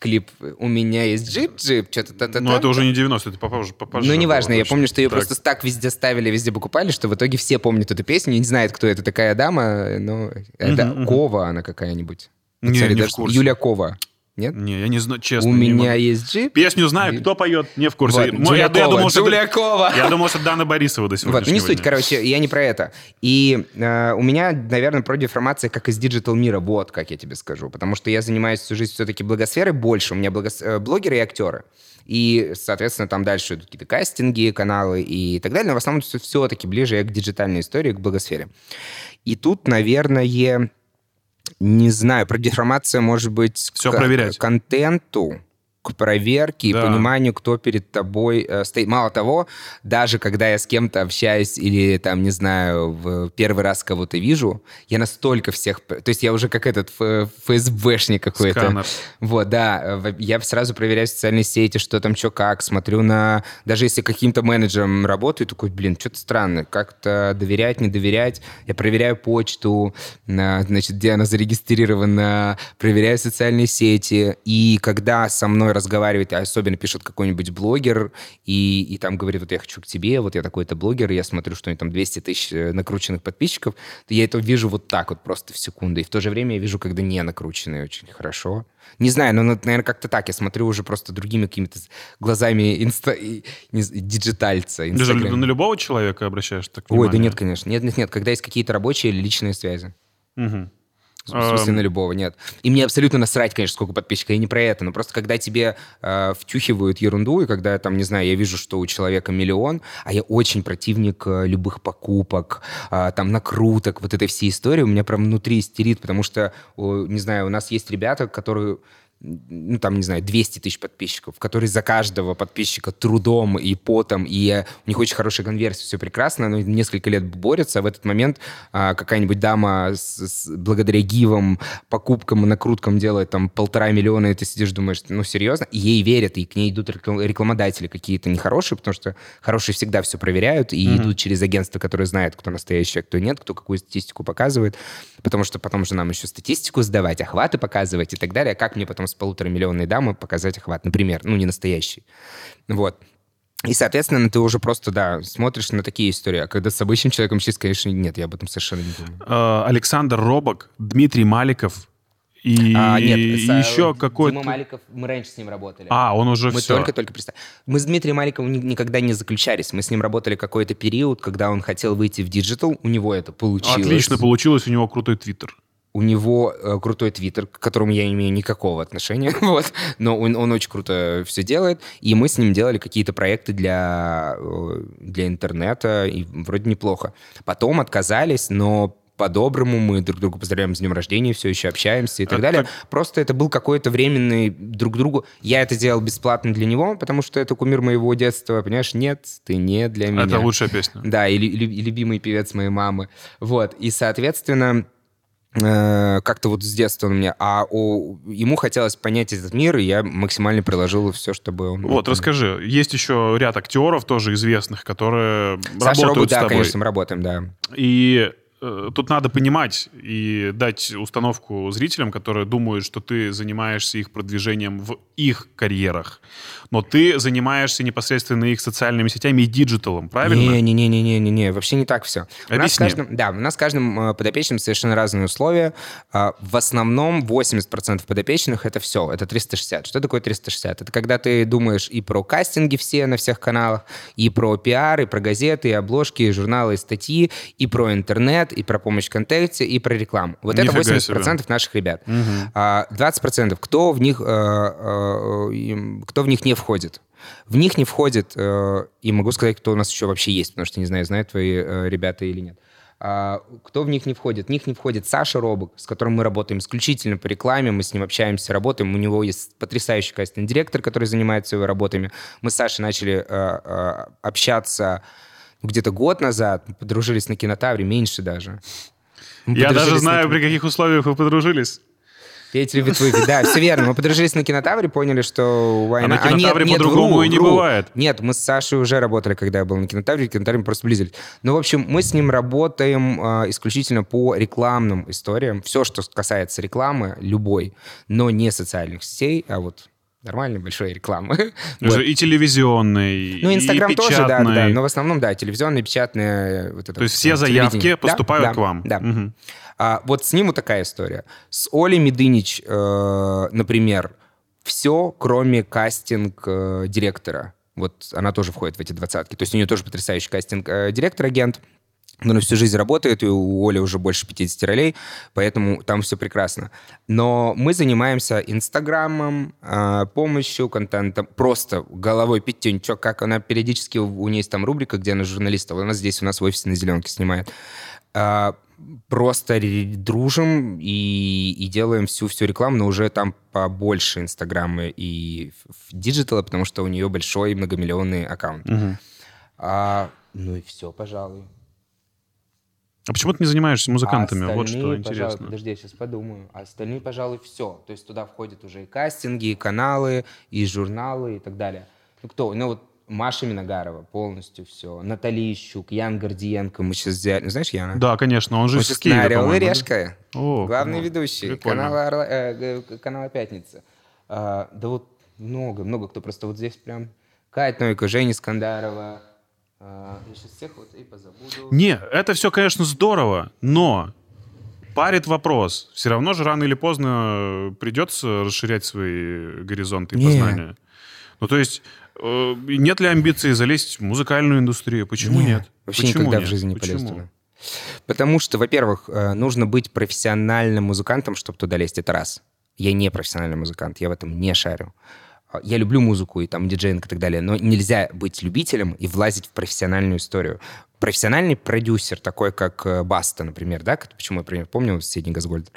клип «У меня есть джип-джип», что-то. Но это уже не 90 это попозже. попозже Ну, неважно, я помню, что ее Так. просто так везде ставили, везде покупали, что в итоге все помнят эту песню, не знают, кто это такая дама, но это. Кова она какая-нибудь. Не, не в курсе. Юля Кова. Нет? Не, я не знаю, честно. У меня могу. есть джип. Песню знаю, кто поет, не в курсе. Вот, Мо- Джулия я, я думал, что Джулия это- Кова. я думал, что Дана Борисова до Вот, сегодняшнего ну не суть, дня. короче, я не про это. И э, у меня, наверное, профдеформация как из digital мира, вот как я тебе скажу. Потому что я занимаюсь всю жизнь все-таки блогосферой больше. У меня блогос- э, блогеры и актеры. И, соответственно, там дальше идут какие-то кастинги, каналы и так далее. Но в основном все-таки ближе я к диджитальной истории, к блогосфере. И тут, наверное, не знаю, профдеформация может быть Всё к проверять. контенту, к проверке Да. и пониманию, кто перед тобой э, стоит. Мало того, даже когда я с кем-то общаюсь или там, не знаю, в первый раз кого-то вижу, я настолько всех... То есть я уже как этот ФСБшник какой-то. Сканер. Вот, да. э, Я сразу проверяю социальные сети, что там, что как, смотрю на... Даже если каким-то менеджером работаю, такой, блин, что-то странно, как-то доверять, не доверять. Я проверяю почту, на, значит, где она зарегистрирована, проверяю социальные сети. И когда со мной разговаривает, а особенно пишет какой-нибудь блогер, и, и там говорит, вот я хочу к тебе, вот я такой-то блогер, и я смотрю, что у него там 200 тысяч э, накрученных подписчиков, то я это вижу вот так вот просто в секунду. И в то же время я вижу, когда не накрученные очень хорошо. Не знаю, но, наверное, как-то так. Я смотрю уже просто другими какими-то глазами инста... диджитальца. Ты же Инстаграм. на любого человека обращаешь так Ой, да внимание? нет, конечно. Нет, нет, нет. Когда есть какие-то рабочие или личные связи. Мгм. В смысле, на любого, нет. И мне абсолютно насрать, конечно, сколько подписчиков, и не про это, но просто когда тебе э, втюхивают ерунду, и когда, там, не знаю, я вижу, что у человека миллион, а я очень противник э, любых покупок, э, там, накруток, вот этой всей истории, у меня прям внутри истерит, потому что, о, не знаю, у нас есть ребята, которые ну, там, не знаю, 200 тысяч подписчиков, которые за каждого подписчика трудом и потом, и у них очень хорошая конверсия, все прекрасно, но несколько лет борются, а в этот момент а, какая-нибудь дама с- с- благодаря гивам, покупкам и накруткам делает там полтора миллиона, и ты сидишь, думаешь, ну, серьезно? И ей верят, и к ней идут реклам- рекламодатели какие-то нехорошие, потому что хорошие всегда все проверяют, и идут через агентство, которое знает, кто настоящий, а кто нет, кто какую статистику показывает, потому что потом же нам еще статистику сдавать, охваты показывать и так далее. А как мне потом с полуторамиллионной дамы показать охват, например, ну, не настоящий. Вот. И, соответственно, ты уже просто, да, смотришь на такие истории. А когда с обычным человеком чисто, конечно, нет, я об этом совершенно не думаю. Э, Александр Робак, Дмитрий Маликов и, А, нет, и с- еще Дима какой-то... Маликов, мы раньше с ним работали. А, он уже мы все. только-только представили. Мы с Дмитрием Маликовым ни- никогда не заключались. Мы с ним работали какой-то период, когда он хотел выйти в digital. У него это получилось. Отлично получилось, у него крутой твиттер. У него э, крутой твиттер, к которому я не имею никакого отношения, вот, но он, он очень круто все делает, и мы с ним делали какие-то проекты для, э, для интернета, и вроде неплохо. Потом отказались, но по-доброму мы друг друга поздравляем с днем рождения, все еще общаемся и так А далее. как- Просто это был какой-то временный друг другу. Я это делал бесплатно для него, потому что это кумир моего детства, понимаешь? Нет, ты не для меня. Это лучшая песня. Да, и, лю- и любимый певец моей мамы. Вот, и, соответственно, как-то вот с детства он мне, а о, ему хотелось понять этот мир, и я максимально приложил все, чтобы он... Вот, расскажи. Есть еще ряд актеров тоже известных, которые Саша работают Робот, с да, тобой. конечно, мы работаем, да. И э, тут надо понимать и дать установку зрителям, которые думают, что ты занимаешься их продвижением в их карьерах. Но ты занимаешься непосредственно их социальными сетями и диджиталом, правильно? Не-не-не-не-не, вообще не так все. У нас, с Объясни. каждым, да, у нас с каждым э, подопечным совершенно разные условия. А, В основном 80% подопечных — это все, это 360. Что такое 360? Это когда ты думаешь и про кастинги все на всех каналах, и про пиар, и про газеты, и обложки, и журналы, и статьи, и про интернет, и про помощь в контексте, и про рекламу. Вот это Нифига 80% себе. наших ребят. А 20% кто в них, э, э, кто в них не входит? В них не входит, э, и могу сказать, кто у нас еще вообще есть, потому что не знаю, знают твои э, ребята или нет. А, кто в них не входит? В них не входит Саша Робок, с которым мы работаем исключительно по рекламе, мы с ним общаемся, работаем. У него есть потрясающий кастинг-директор, который занимается его работами. Мы с Сашей начали э, э, общаться где-то год назад, мы подружились на кинотавре, меньше даже. Мы Я даже на знаю, кино- при каких условиях вы подружились. Петя любит выпить, да, все верно. Мы подружились на кинотавре, поняли, что А на нет, кинотавре по-другому и не бывает. Нет, мы с Сашей уже работали, когда я был на кинотавре, кинотавре мы просто близились. Ну, в общем, мы с ним работаем а, исключительно по рекламным историям. Все, что касается рекламы, любой, но не социальных сетей, а вот нормальной большой рекламы. Вот. И телевизионной, Ну, Инстаграм тоже, да, да, но в основном, да, телевизионные, печатные. Вот это То есть все э, заявки поступают да, к вам? Да. А, вот с ним вот такая история. С Олей Медынич, э, например, все, кроме кастинг-директора. Вот она тоже входит в эти двадцатки. То есть у нее тоже потрясающий кастинг-директор-агент. Но на всю жизнь работает, и у Оли уже больше 50 ролей, поэтому там все прекрасно. Но мы занимаемся Инстаграмом, э, помощью, контентом, просто головой пятюнь, чё, как она периодически, у нее есть там рубрика, где она журналистов, она здесь у нас в офисе на Зеленке снимает. А, просто дружим и, и делаем всю-всю рекламу, но уже там побольше Инстаграма и диджитала, потому что у нее большой многомиллионный аккаунт. Мгм. А, ну и все, пожалуй. А почему ты не занимаешься музыкантами? А вот что интересно. подожди, я сейчас подумаю. А остальные, пожалуй, все. То есть туда входят уже и кастинги, и каналы, и журналы, и так далее. Ну кто? Ну вот Маша Миногарова полностью все. Натали Ищук, Ян Гордиенко. Мы сейчас взяли... Ну, знаешь, Яна? Да, конечно, он же Он из Киева, на «Орел и да? решка». О, Главный ну, ведущий прикольно. канала, «Орла- э, канала «Пятница». А, да вот много, много кто. Просто вот здесь прям... Кать Новикова, Женя Скандарова. Я сейчас всех вот и позабуду. Не, это все, конечно, здорово, но парит вопрос. Все равно же рано или поздно придется расширять свои горизонты и Не. познания. Ну, то есть, э, нет ли амбиции залезть в музыкальную индустрию? Почему нет? Вообще Почему никогда нет? в жизни не Почему? полез туда. Потому что, во-первых, э, нужно быть профессиональным музыкантом, чтобы туда лезть. Это раз. Я не профессиональный музыкант, я в этом не шарю. А, Я люблю музыку и там DJing и так далее, но нельзя быть любителем и влазить в профессиональную историю. Профессиональный продюсер, такой как э, Баста, например, да, почему я например, помню Сидни Газгольдер,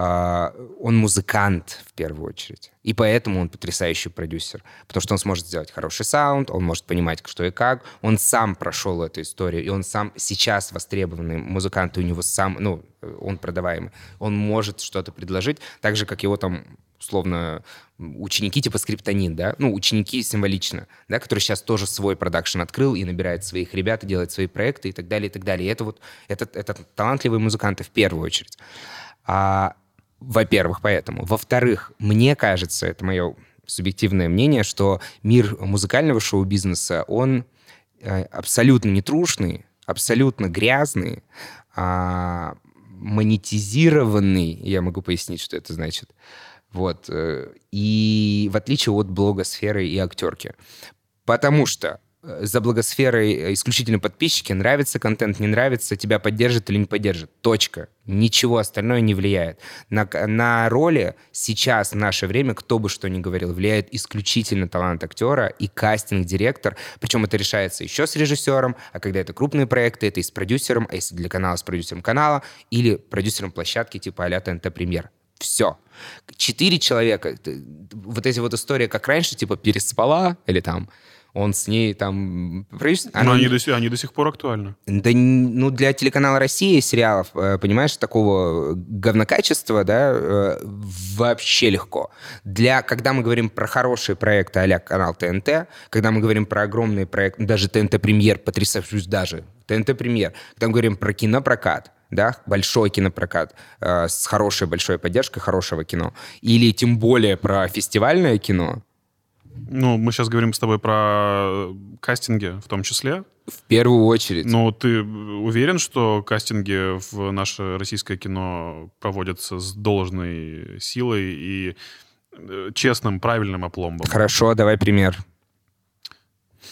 а, он музыкант в первую очередь. И поэтому он потрясающий продюсер. Потому что он сможет сделать хороший саунд, он может понимать, что и как. Он сам прошел эту историю, и он сам сейчас востребованный музыкант, и у него сам, ну, он продаваемый. Он может что-то предложить, так же, как его там условно ученики типа скриптонит, да, ну, ученики символично, да, который сейчас тоже свой продакшн открыл и набирает своих ребят, и делает свои проекты и так далее, и так далее. И это вот, это, это талантливые музыканты в первую очередь. А, во-первых, поэтому. Во-вторых, мне кажется, это мое субъективное мнение, что мир музыкального шоу-бизнеса, он э, абсолютно нетрушный, абсолютно грязный, а, монетизированный, я могу пояснить, что это значит, вот, э, и в отличие от блогосферы и актерки. Потому что э, за блогосферой э, исключительно подписчики, нравится контент, не нравится, тебя поддержит или не поддержит. Точка. Ничего остальное не влияет. На, на роли сейчас, в наше время, кто бы что ни говорил, влияет исключительно талант актера и кастинг-директор. Причем это решается еще с режиссером, а когда это крупные проекты, это и с продюсером, а если для канала, с продюсером канала, или продюсером площадки типа а-ля ТНТ Премьер. Все. Четыре человека. Вот эти вот истории, как раньше, типа переспала, или там Он с ней там... продюсер- Но она они до, сих- они до сих пор актуальны. Да, ну, для телеканала «Россия» сериалов, э, понимаешь, такого говнокачества, да, э, вообще легко. Для, когда мы говорим про хорошие проекты а канал ТНТ, когда мы говорим про огромные проекты, даже ТНТ Премьер, потрясающий даже, ТНТ Премьер, когда мы говорим про кинопрокат, да, большой кинопрокат э, с хорошей большой поддержкой хорошего кино, или тем более про фестивальное кино, Ну, мы сейчас говорим с тобой про кастинги в том числе. в первую очередь. Но ты уверен, что кастинги в наше российское кино проводятся с должной силой и э, честным, правильным опломбом? Хорошо, давай пример.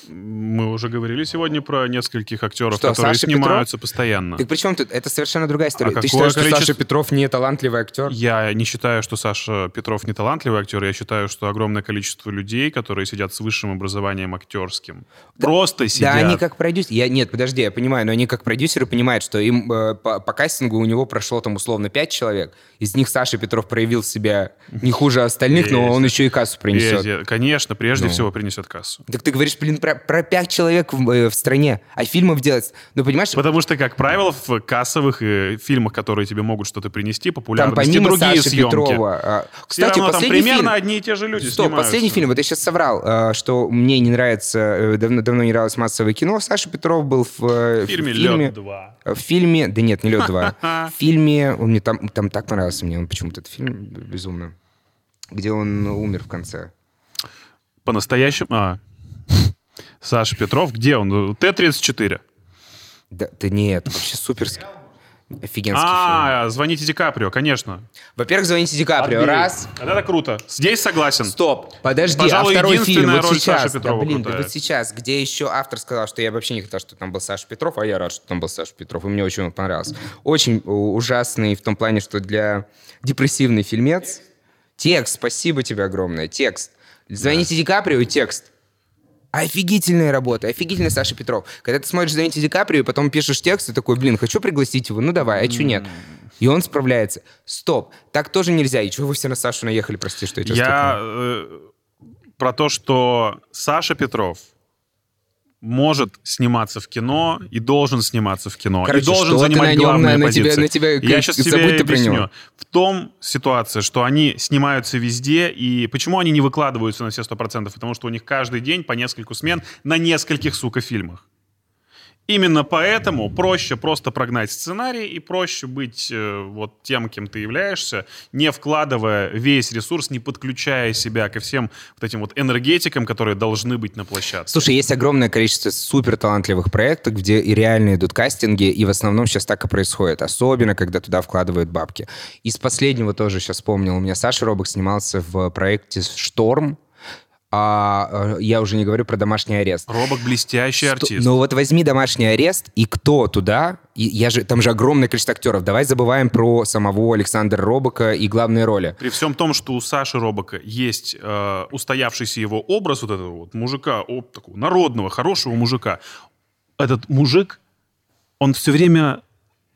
Мы уже говорили сегодня про нескольких актеров, Что, которые Саша снимаются постоянно. Так при чем тут? Это совершенно другая история. А Ты считаешь, что количество- Саша Петров не талантливый актер? Я не считаю, что Саша Петров не талантливый актер. Я считаю, что огромное количество людей, которые сидят с высшим образованием актерским, просто сидят. Да, они как продюсеры. Я, нет, подожди, я понимаю, но они как продюсеры понимают, что им э, по, по кастингу у него прошло там условно пять человек. Из них Саша Петров проявил себя не хуже остальных, но он еще и кассу принесет. Конечно, прежде Ну. всего принесет кассу. Так ты говоришь, блин, про, про пять человек в, э, в стране, а фильмов делать... Ну, понимаешь, Потому что, как правило, в кассовых э, фильмах, которые тебе могут что-то принести, там популярность и помимо другие Саши съемки. Петрова... а, Все Кстати, равно там примерно фильм... одни и те же люди Стоп, снимаются. последний фильм. Вот я сейчас соврал, э, что мне не нравится, э, давно, давно не нравилось массовое кино. Саша Петров был в, э, В фильме фильме «Лед 2». В фильме, да нет, не «Лед 2», в фильме, он мне там, там так понравился мне, он почему-то этот фильм безумно, где он умер в конце. По-настоящему... А. Саша Петров, где он? Т-34. Да, да нет, вообще суперский, офигенский фильм. А, звоните Ди Каприо, конечно. Во-первых, звоните Ди Каприо, Отбей. раз. Вот Это круто. Здесь согласен. Стоп, подожди, Пожалуй, а второй фильм вот роль сейчас, Саши Петрова да, блин, да крутая. вот сейчас, где еще автор сказал, что я вообще не хотел, что там был Саша Петров, а я рад, что там был Саша Петров, и мне очень он понравился. Очень ужасный в том плане, что для депрессивный фильмец. Текст, спасибо тебе огромное, текст. Звоните Ди Каприо и текст. Офигительная работа, офигительный Саша Петров. Когда ты смотришь «Звоните Ди Каприо», и потом пишешь текст, и такой, блин, хочу пригласить его, ну давай, а что нет? И он справляется. Стоп, так тоже нельзя. И чего вы все на Сашу наехали, прости, что я тебя Я э, про то, что Саша Петров может сниматься в кино и должен сниматься в кино. Короче, и должен занимать на нем, главные на- на тебя- позиции. на тебя Я сейчас тебе объясню. В том ситуация, что они снимаются везде, и почему они не выкладываются на все сто процентов? Потому что у них каждый день по нескольку смен на нескольких, сука, фильмах. Именно поэтому проще просто прогнать сценарий и проще быть э, вот тем, кем ты являешься, не вкладывая весь ресурс, не подключая себя ко всем вот этим вот энергетикам, которые должны быть на площадке. Слушай, есть огромное количество супер талантливых проектов, где и реально идут кастинги, и в основном сейчас так и происходит. Особенно, когда туда вкладывают бабки. Из последнего тоже сейчас вспомнил. У меня Саша Робок снимался в проекте «Шторм». А, э, я уже не говорю про домашний арест. Робок блестящий артист. Ну вот возьми домашний арест, и кто туда? И я же, там же огромное количество актеров. Давай забываем про самого Александра Робока и главные роли. При всем том, что у Саши Робока есть э, устоявшийся его образ вот этого вот мужика, о, такого народного, хорошего мужика, этот мужик, он все время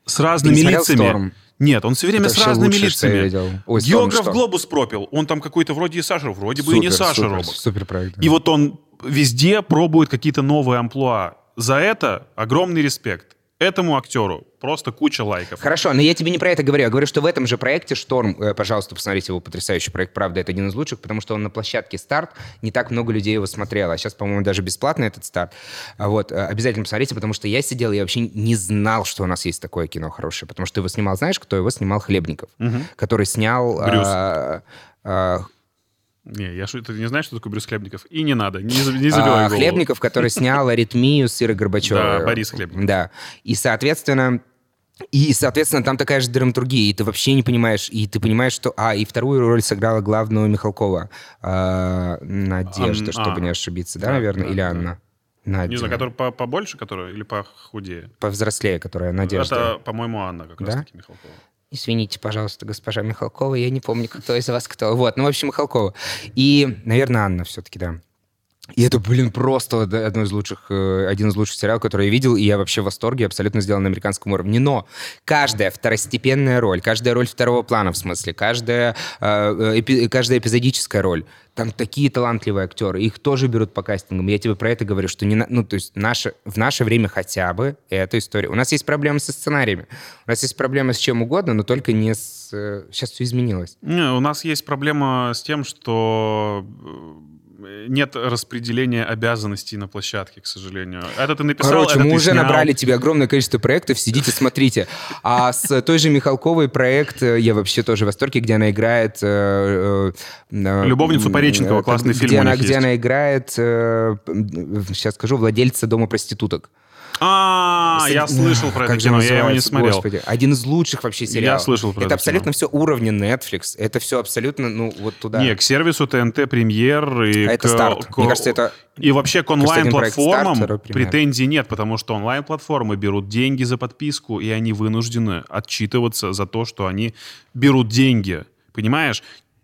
с разными лицами. «Шторм»? Нет, он все время Это с разными я лицами. Ой, Географ что? глобус пропил. Он там какой-то вроде и Саша, вроде бы и не Супер, Саша супер, Робок. Супер проект. да. И вот он везде пробует какие-то новые амплуа. За это огромный респект. Этому актеру просто куча лайков. Хорошо, но я тебе не про это говорю. Я говорю, что в этом же проекте «Шторм», э, пожалуйста, посмотрите его потрясающий проект, правда, это один из лучших, потому что он на площадке «Старт», не так много людей его смотрело. А сейчас, по-моему, даже бесплатно этот «Старт». А Вот, э, обязательно посмотрите, потому что я сидел, я вообще не знал, что у нас есть такое кино хорошее, потому что его снимал, знаешь, кто его снимал? Хлебников, который снял... Брюс. а, а, Не, я что, ты не знаешь, что такое Брюс Хлебников? И не надо, не, не забивай а, голову. Хлебников, который снял «Аритмию» с Ирой Горбачевой. Да, Борис Хлебников. Да. И, соответственно, и, соответственно, там такая же драматургия, и ты вообще не понимаешь, и ты понимаешь, что... А, и вторую роль сыграла главного Михалкова. А, Надежда, Ан- чтобы а. не ошибиться, да, Да, наверное? да, Или да. Анна? Надя. Не знаю, который по- побольше, который или похудее? Повзрослее, которая Надежда. Это, по-моему, Анна как Да? раз-таки Михалкова. Извините, пожалуйста, госпожа Михалкова, я не помню, кто из вас кто. Вот, ну, в общем, Михалкова. И, наверное, Анна все-таки, да. И это, блин, просто од- одно из лучших, э, один из лучших сериалов, который я видел, и я вообще в восторге, абсолютно сделан на американском уровне. Но каждая второстепенная роль, каждая роль второго плана, в смысле, каждая, э, э, каждая эпизодическая роль, там такие талантливые актеры, их тоже берут по кастингам. Я тебе про это говорю, что не, на- ну, то есть наше, в наше время хотя бы эта история. У нас есть проблемы со сценариями, у нас есть проблемы с чем угодно, но только не с... Сейчас все изменилось. Не, у нас есть проблема с тем, что нет распределения обязанностей на площадке, к сожалению. Это ты написал, Короче, это мы ты уже снял. набрали тебе огромное количество проектов, сидите, смотрите. А с той же Михалковой проект, э, я вообще тоже в восторге, где она играет... э, э, «Любовницу Пореченкова», классный фильм Где она играет, сейчас скажу, владельца дома проституток. А, я слышал про это кино, я его не смотрел. Господи, один из лучших вообще сериалов. слышал про это это абсолютно все уровня Netflix. Это все абсолютно, ну, вот туда. Не, к сервису ТНТ Премьер и А это старт. Мне кажется, это- И вообще к онлайн-платформам претензий нет, потому что онлайн-платформы берут деньги за подписку, и они вынуждены отчитываться за то, что они берут деньги. Понимаешь?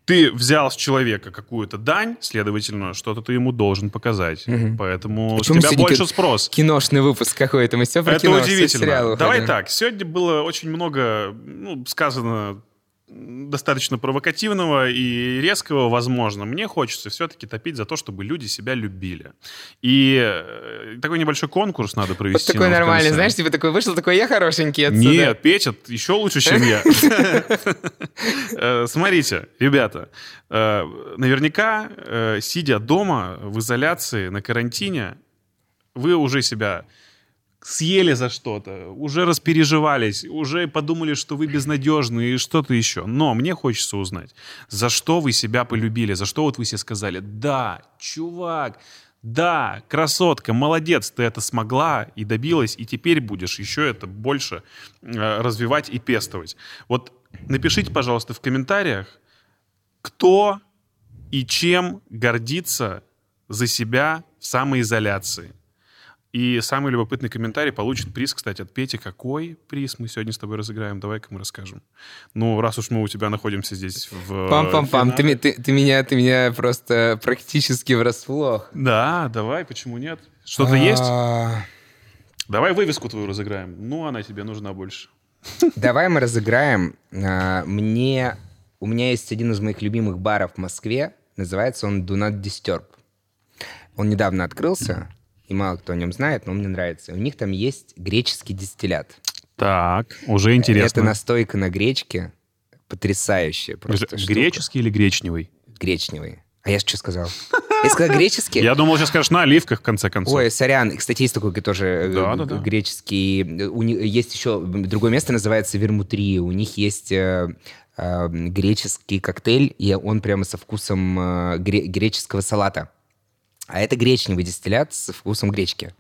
Ты взял с человека какую-то дань, следовательно, что-то ты ему должен показать. Поэтому А с чё мы тебя больше ки- спрос. Киношный выпуск какой-то. Мы все про Это кино, удивительно. сериалы Давай так. Сегодня было очень много ну, сказано достаточно провокативного и резкого, возможно. Мне хочется все-таки топить за то, чтобы люди себя любили. И э, такой небольшой конкурс надо Вот провести. такой нам в нормальный, знаешь, типа такой вышел, такой я хорошенький отсюда. Нет, Петя еще лучше, чем я. Э, Смотрите, ребята, э, наверняка, сидя дома в изоляции, на карантине, вы уже себя съели за что-то, уже распереживались, уже подумали, что вы безнадежны и что-то еще. Но мне хочется узнать, за что вы себя полюбили, за что вот вы себе сказали, да, чувак, да, красотка, молодец, ты это смогла и добилась, и теперь будешь еще это больше э, развивать и пестовать. Вот напишите, пожалуйста, в комментариях, кто и чем гордится за себя в самоизоляции. И самый любопытный комментарий получит приз, кстати, от Пети. Какой приз мы сегодня с тобой разыграем? Давай-ка мы расскажем. Ну, раз уж мы у тебя находимся здесь в... Пам-пам-пам, ты, ты, ты меня, ты меня просто практически врасплох. Да, давай, почему нет? Что-то есть? А, Давай вывеску твою разыграем. Ну, она тебе нужна больше. Давай мы разыграем. а, Мне... У меня есть один из моих любимых баров в Москве. Называется он Do Not Disturb. Он недавно открылся, и мало кто о нем знает, но мне нравится. У них там есть греческий дистиллят. Так, уже интересно. Это настойка на гречке. Потрясающая просто штука. Греческий или гречневый? Гречневый. А я что сказал? Я сказал греческий? Я думал, сейчас скажешь на оливках, в конце концов. Ой, сорян. Кстати, есть такой тоже э, Да, да, да. греческий. У них есть еще другое место, называется Вермутрия. У них есть э, э, греческий коктейль, и он прямо со вкусом э, гре- греческого салата. А это гречневый дистиллят со вкусом гречки.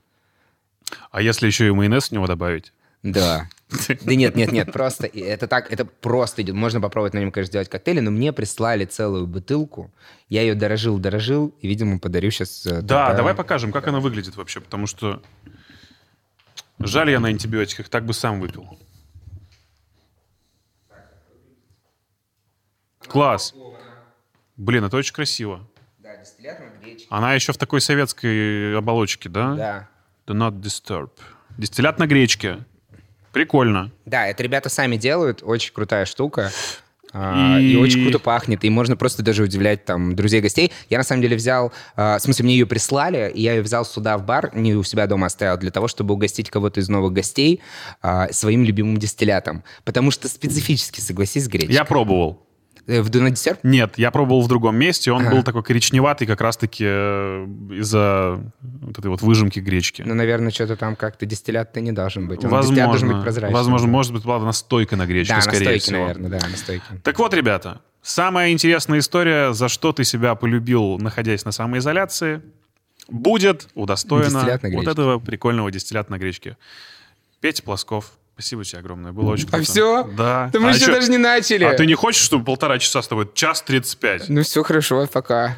А если еще и майонез в него добавить? Да. Да нет, нет, нет, просто это так, это просто идет. Можно попробовать на нем, конечно, сделать коктейли, но мне прислали целую бутылку. Я ее дорожил, дорожил, и, видимо, подарю сейчас. Да, давай покажем, как она выглядит вообще, потому что жаль я на антибиотиках, так бы сам выпил. Класс. Блин, это очень красиво. Она еще в такой советской оболочке, да? Да. Do not disturb. Дистиллят на гречке. Прикольно. Да, это ребята сами делают, очень крутая штука. А, И... И- очень круто пахнет, и можно просто даже удивлять там друзей, гостей. Я на самом деле взял, а, в смысле мне ее прислали, и я ее взял сюда в бар, не у себя дома оставил, для того, чтобы угостить кого-то из новых гостей а, своим любимым дистиллятом. Потому что специфически, согласись, гречка. Я пробовал. Э, В Дуна десерт? Нет, я пробовал в другом месте. Он Ага. был такой коричневатый как раз-таки э, из-за вот этой вот выжимки гречки. Ну, наверное, что-то там как-то дистиллят-то не должен быть. Он дистиллят Возможно. должен быть прозрачным. Возможно, может быть, была настойка на гречке, Да, скорее настойки, всего. наверное, да, настойки. Так вот, ребята, самая интересная история, за что ты себя полюбил, находясь на самоизоляции, будет удостоена Дистиллят на вот этого прикольного дистиллята на гречке. Петя Плосков, спасибо тебе огромное, было очень круто. А все? Да. Да мы А еще даже не начали. А ты не хочешь, чтобы полтора часа с тобой? Час тридцать пять. Ну все хорошо, пока.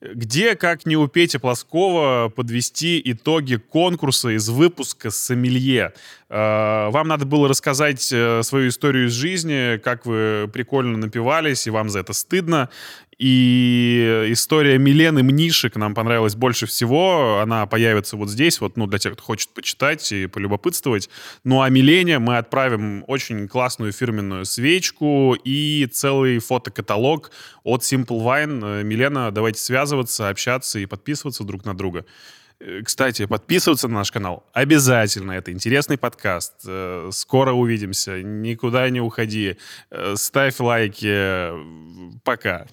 Где, как не у Пети Плоскова, подвести итоги конкурса из выпуска «Сомелье»? Э, Вам надо было рассказать э, свою историю из жизни, как вы прикольно напивались, и вам за это стыдно. И история Милены Мнишек нам понравилась больше всего. Она появится вот здесь, вот, ну, для тех, кто хочет почитать и полюбопытствовать. Ну, а Милене мы отправим очень классную фирменную свечку и целый фотокаталог от Simple Wine. Милена, давайте связываться, общаться и подписываться друг на друга. Э, Кстати, подписываться на наш канал обязательно. Это интересный подкаст. Э, Скоро увидимся. Никуда не уходи. Э, Ставь лайки. Пока.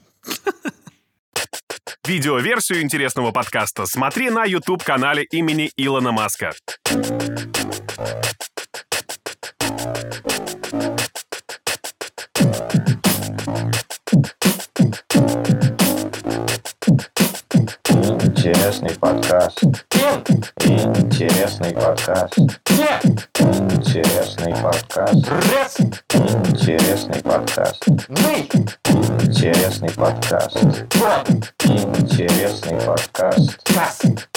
Видеоверсию интересного подкаста смотри на YouTube-канале имени Илона Маска. Интересный подкаст. Интересный подкаст. Интересный подкаст. Интересный подкаст. Интересный подкаст. Интересный подкаст.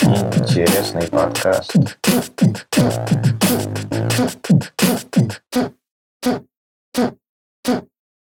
Интересный подкаст.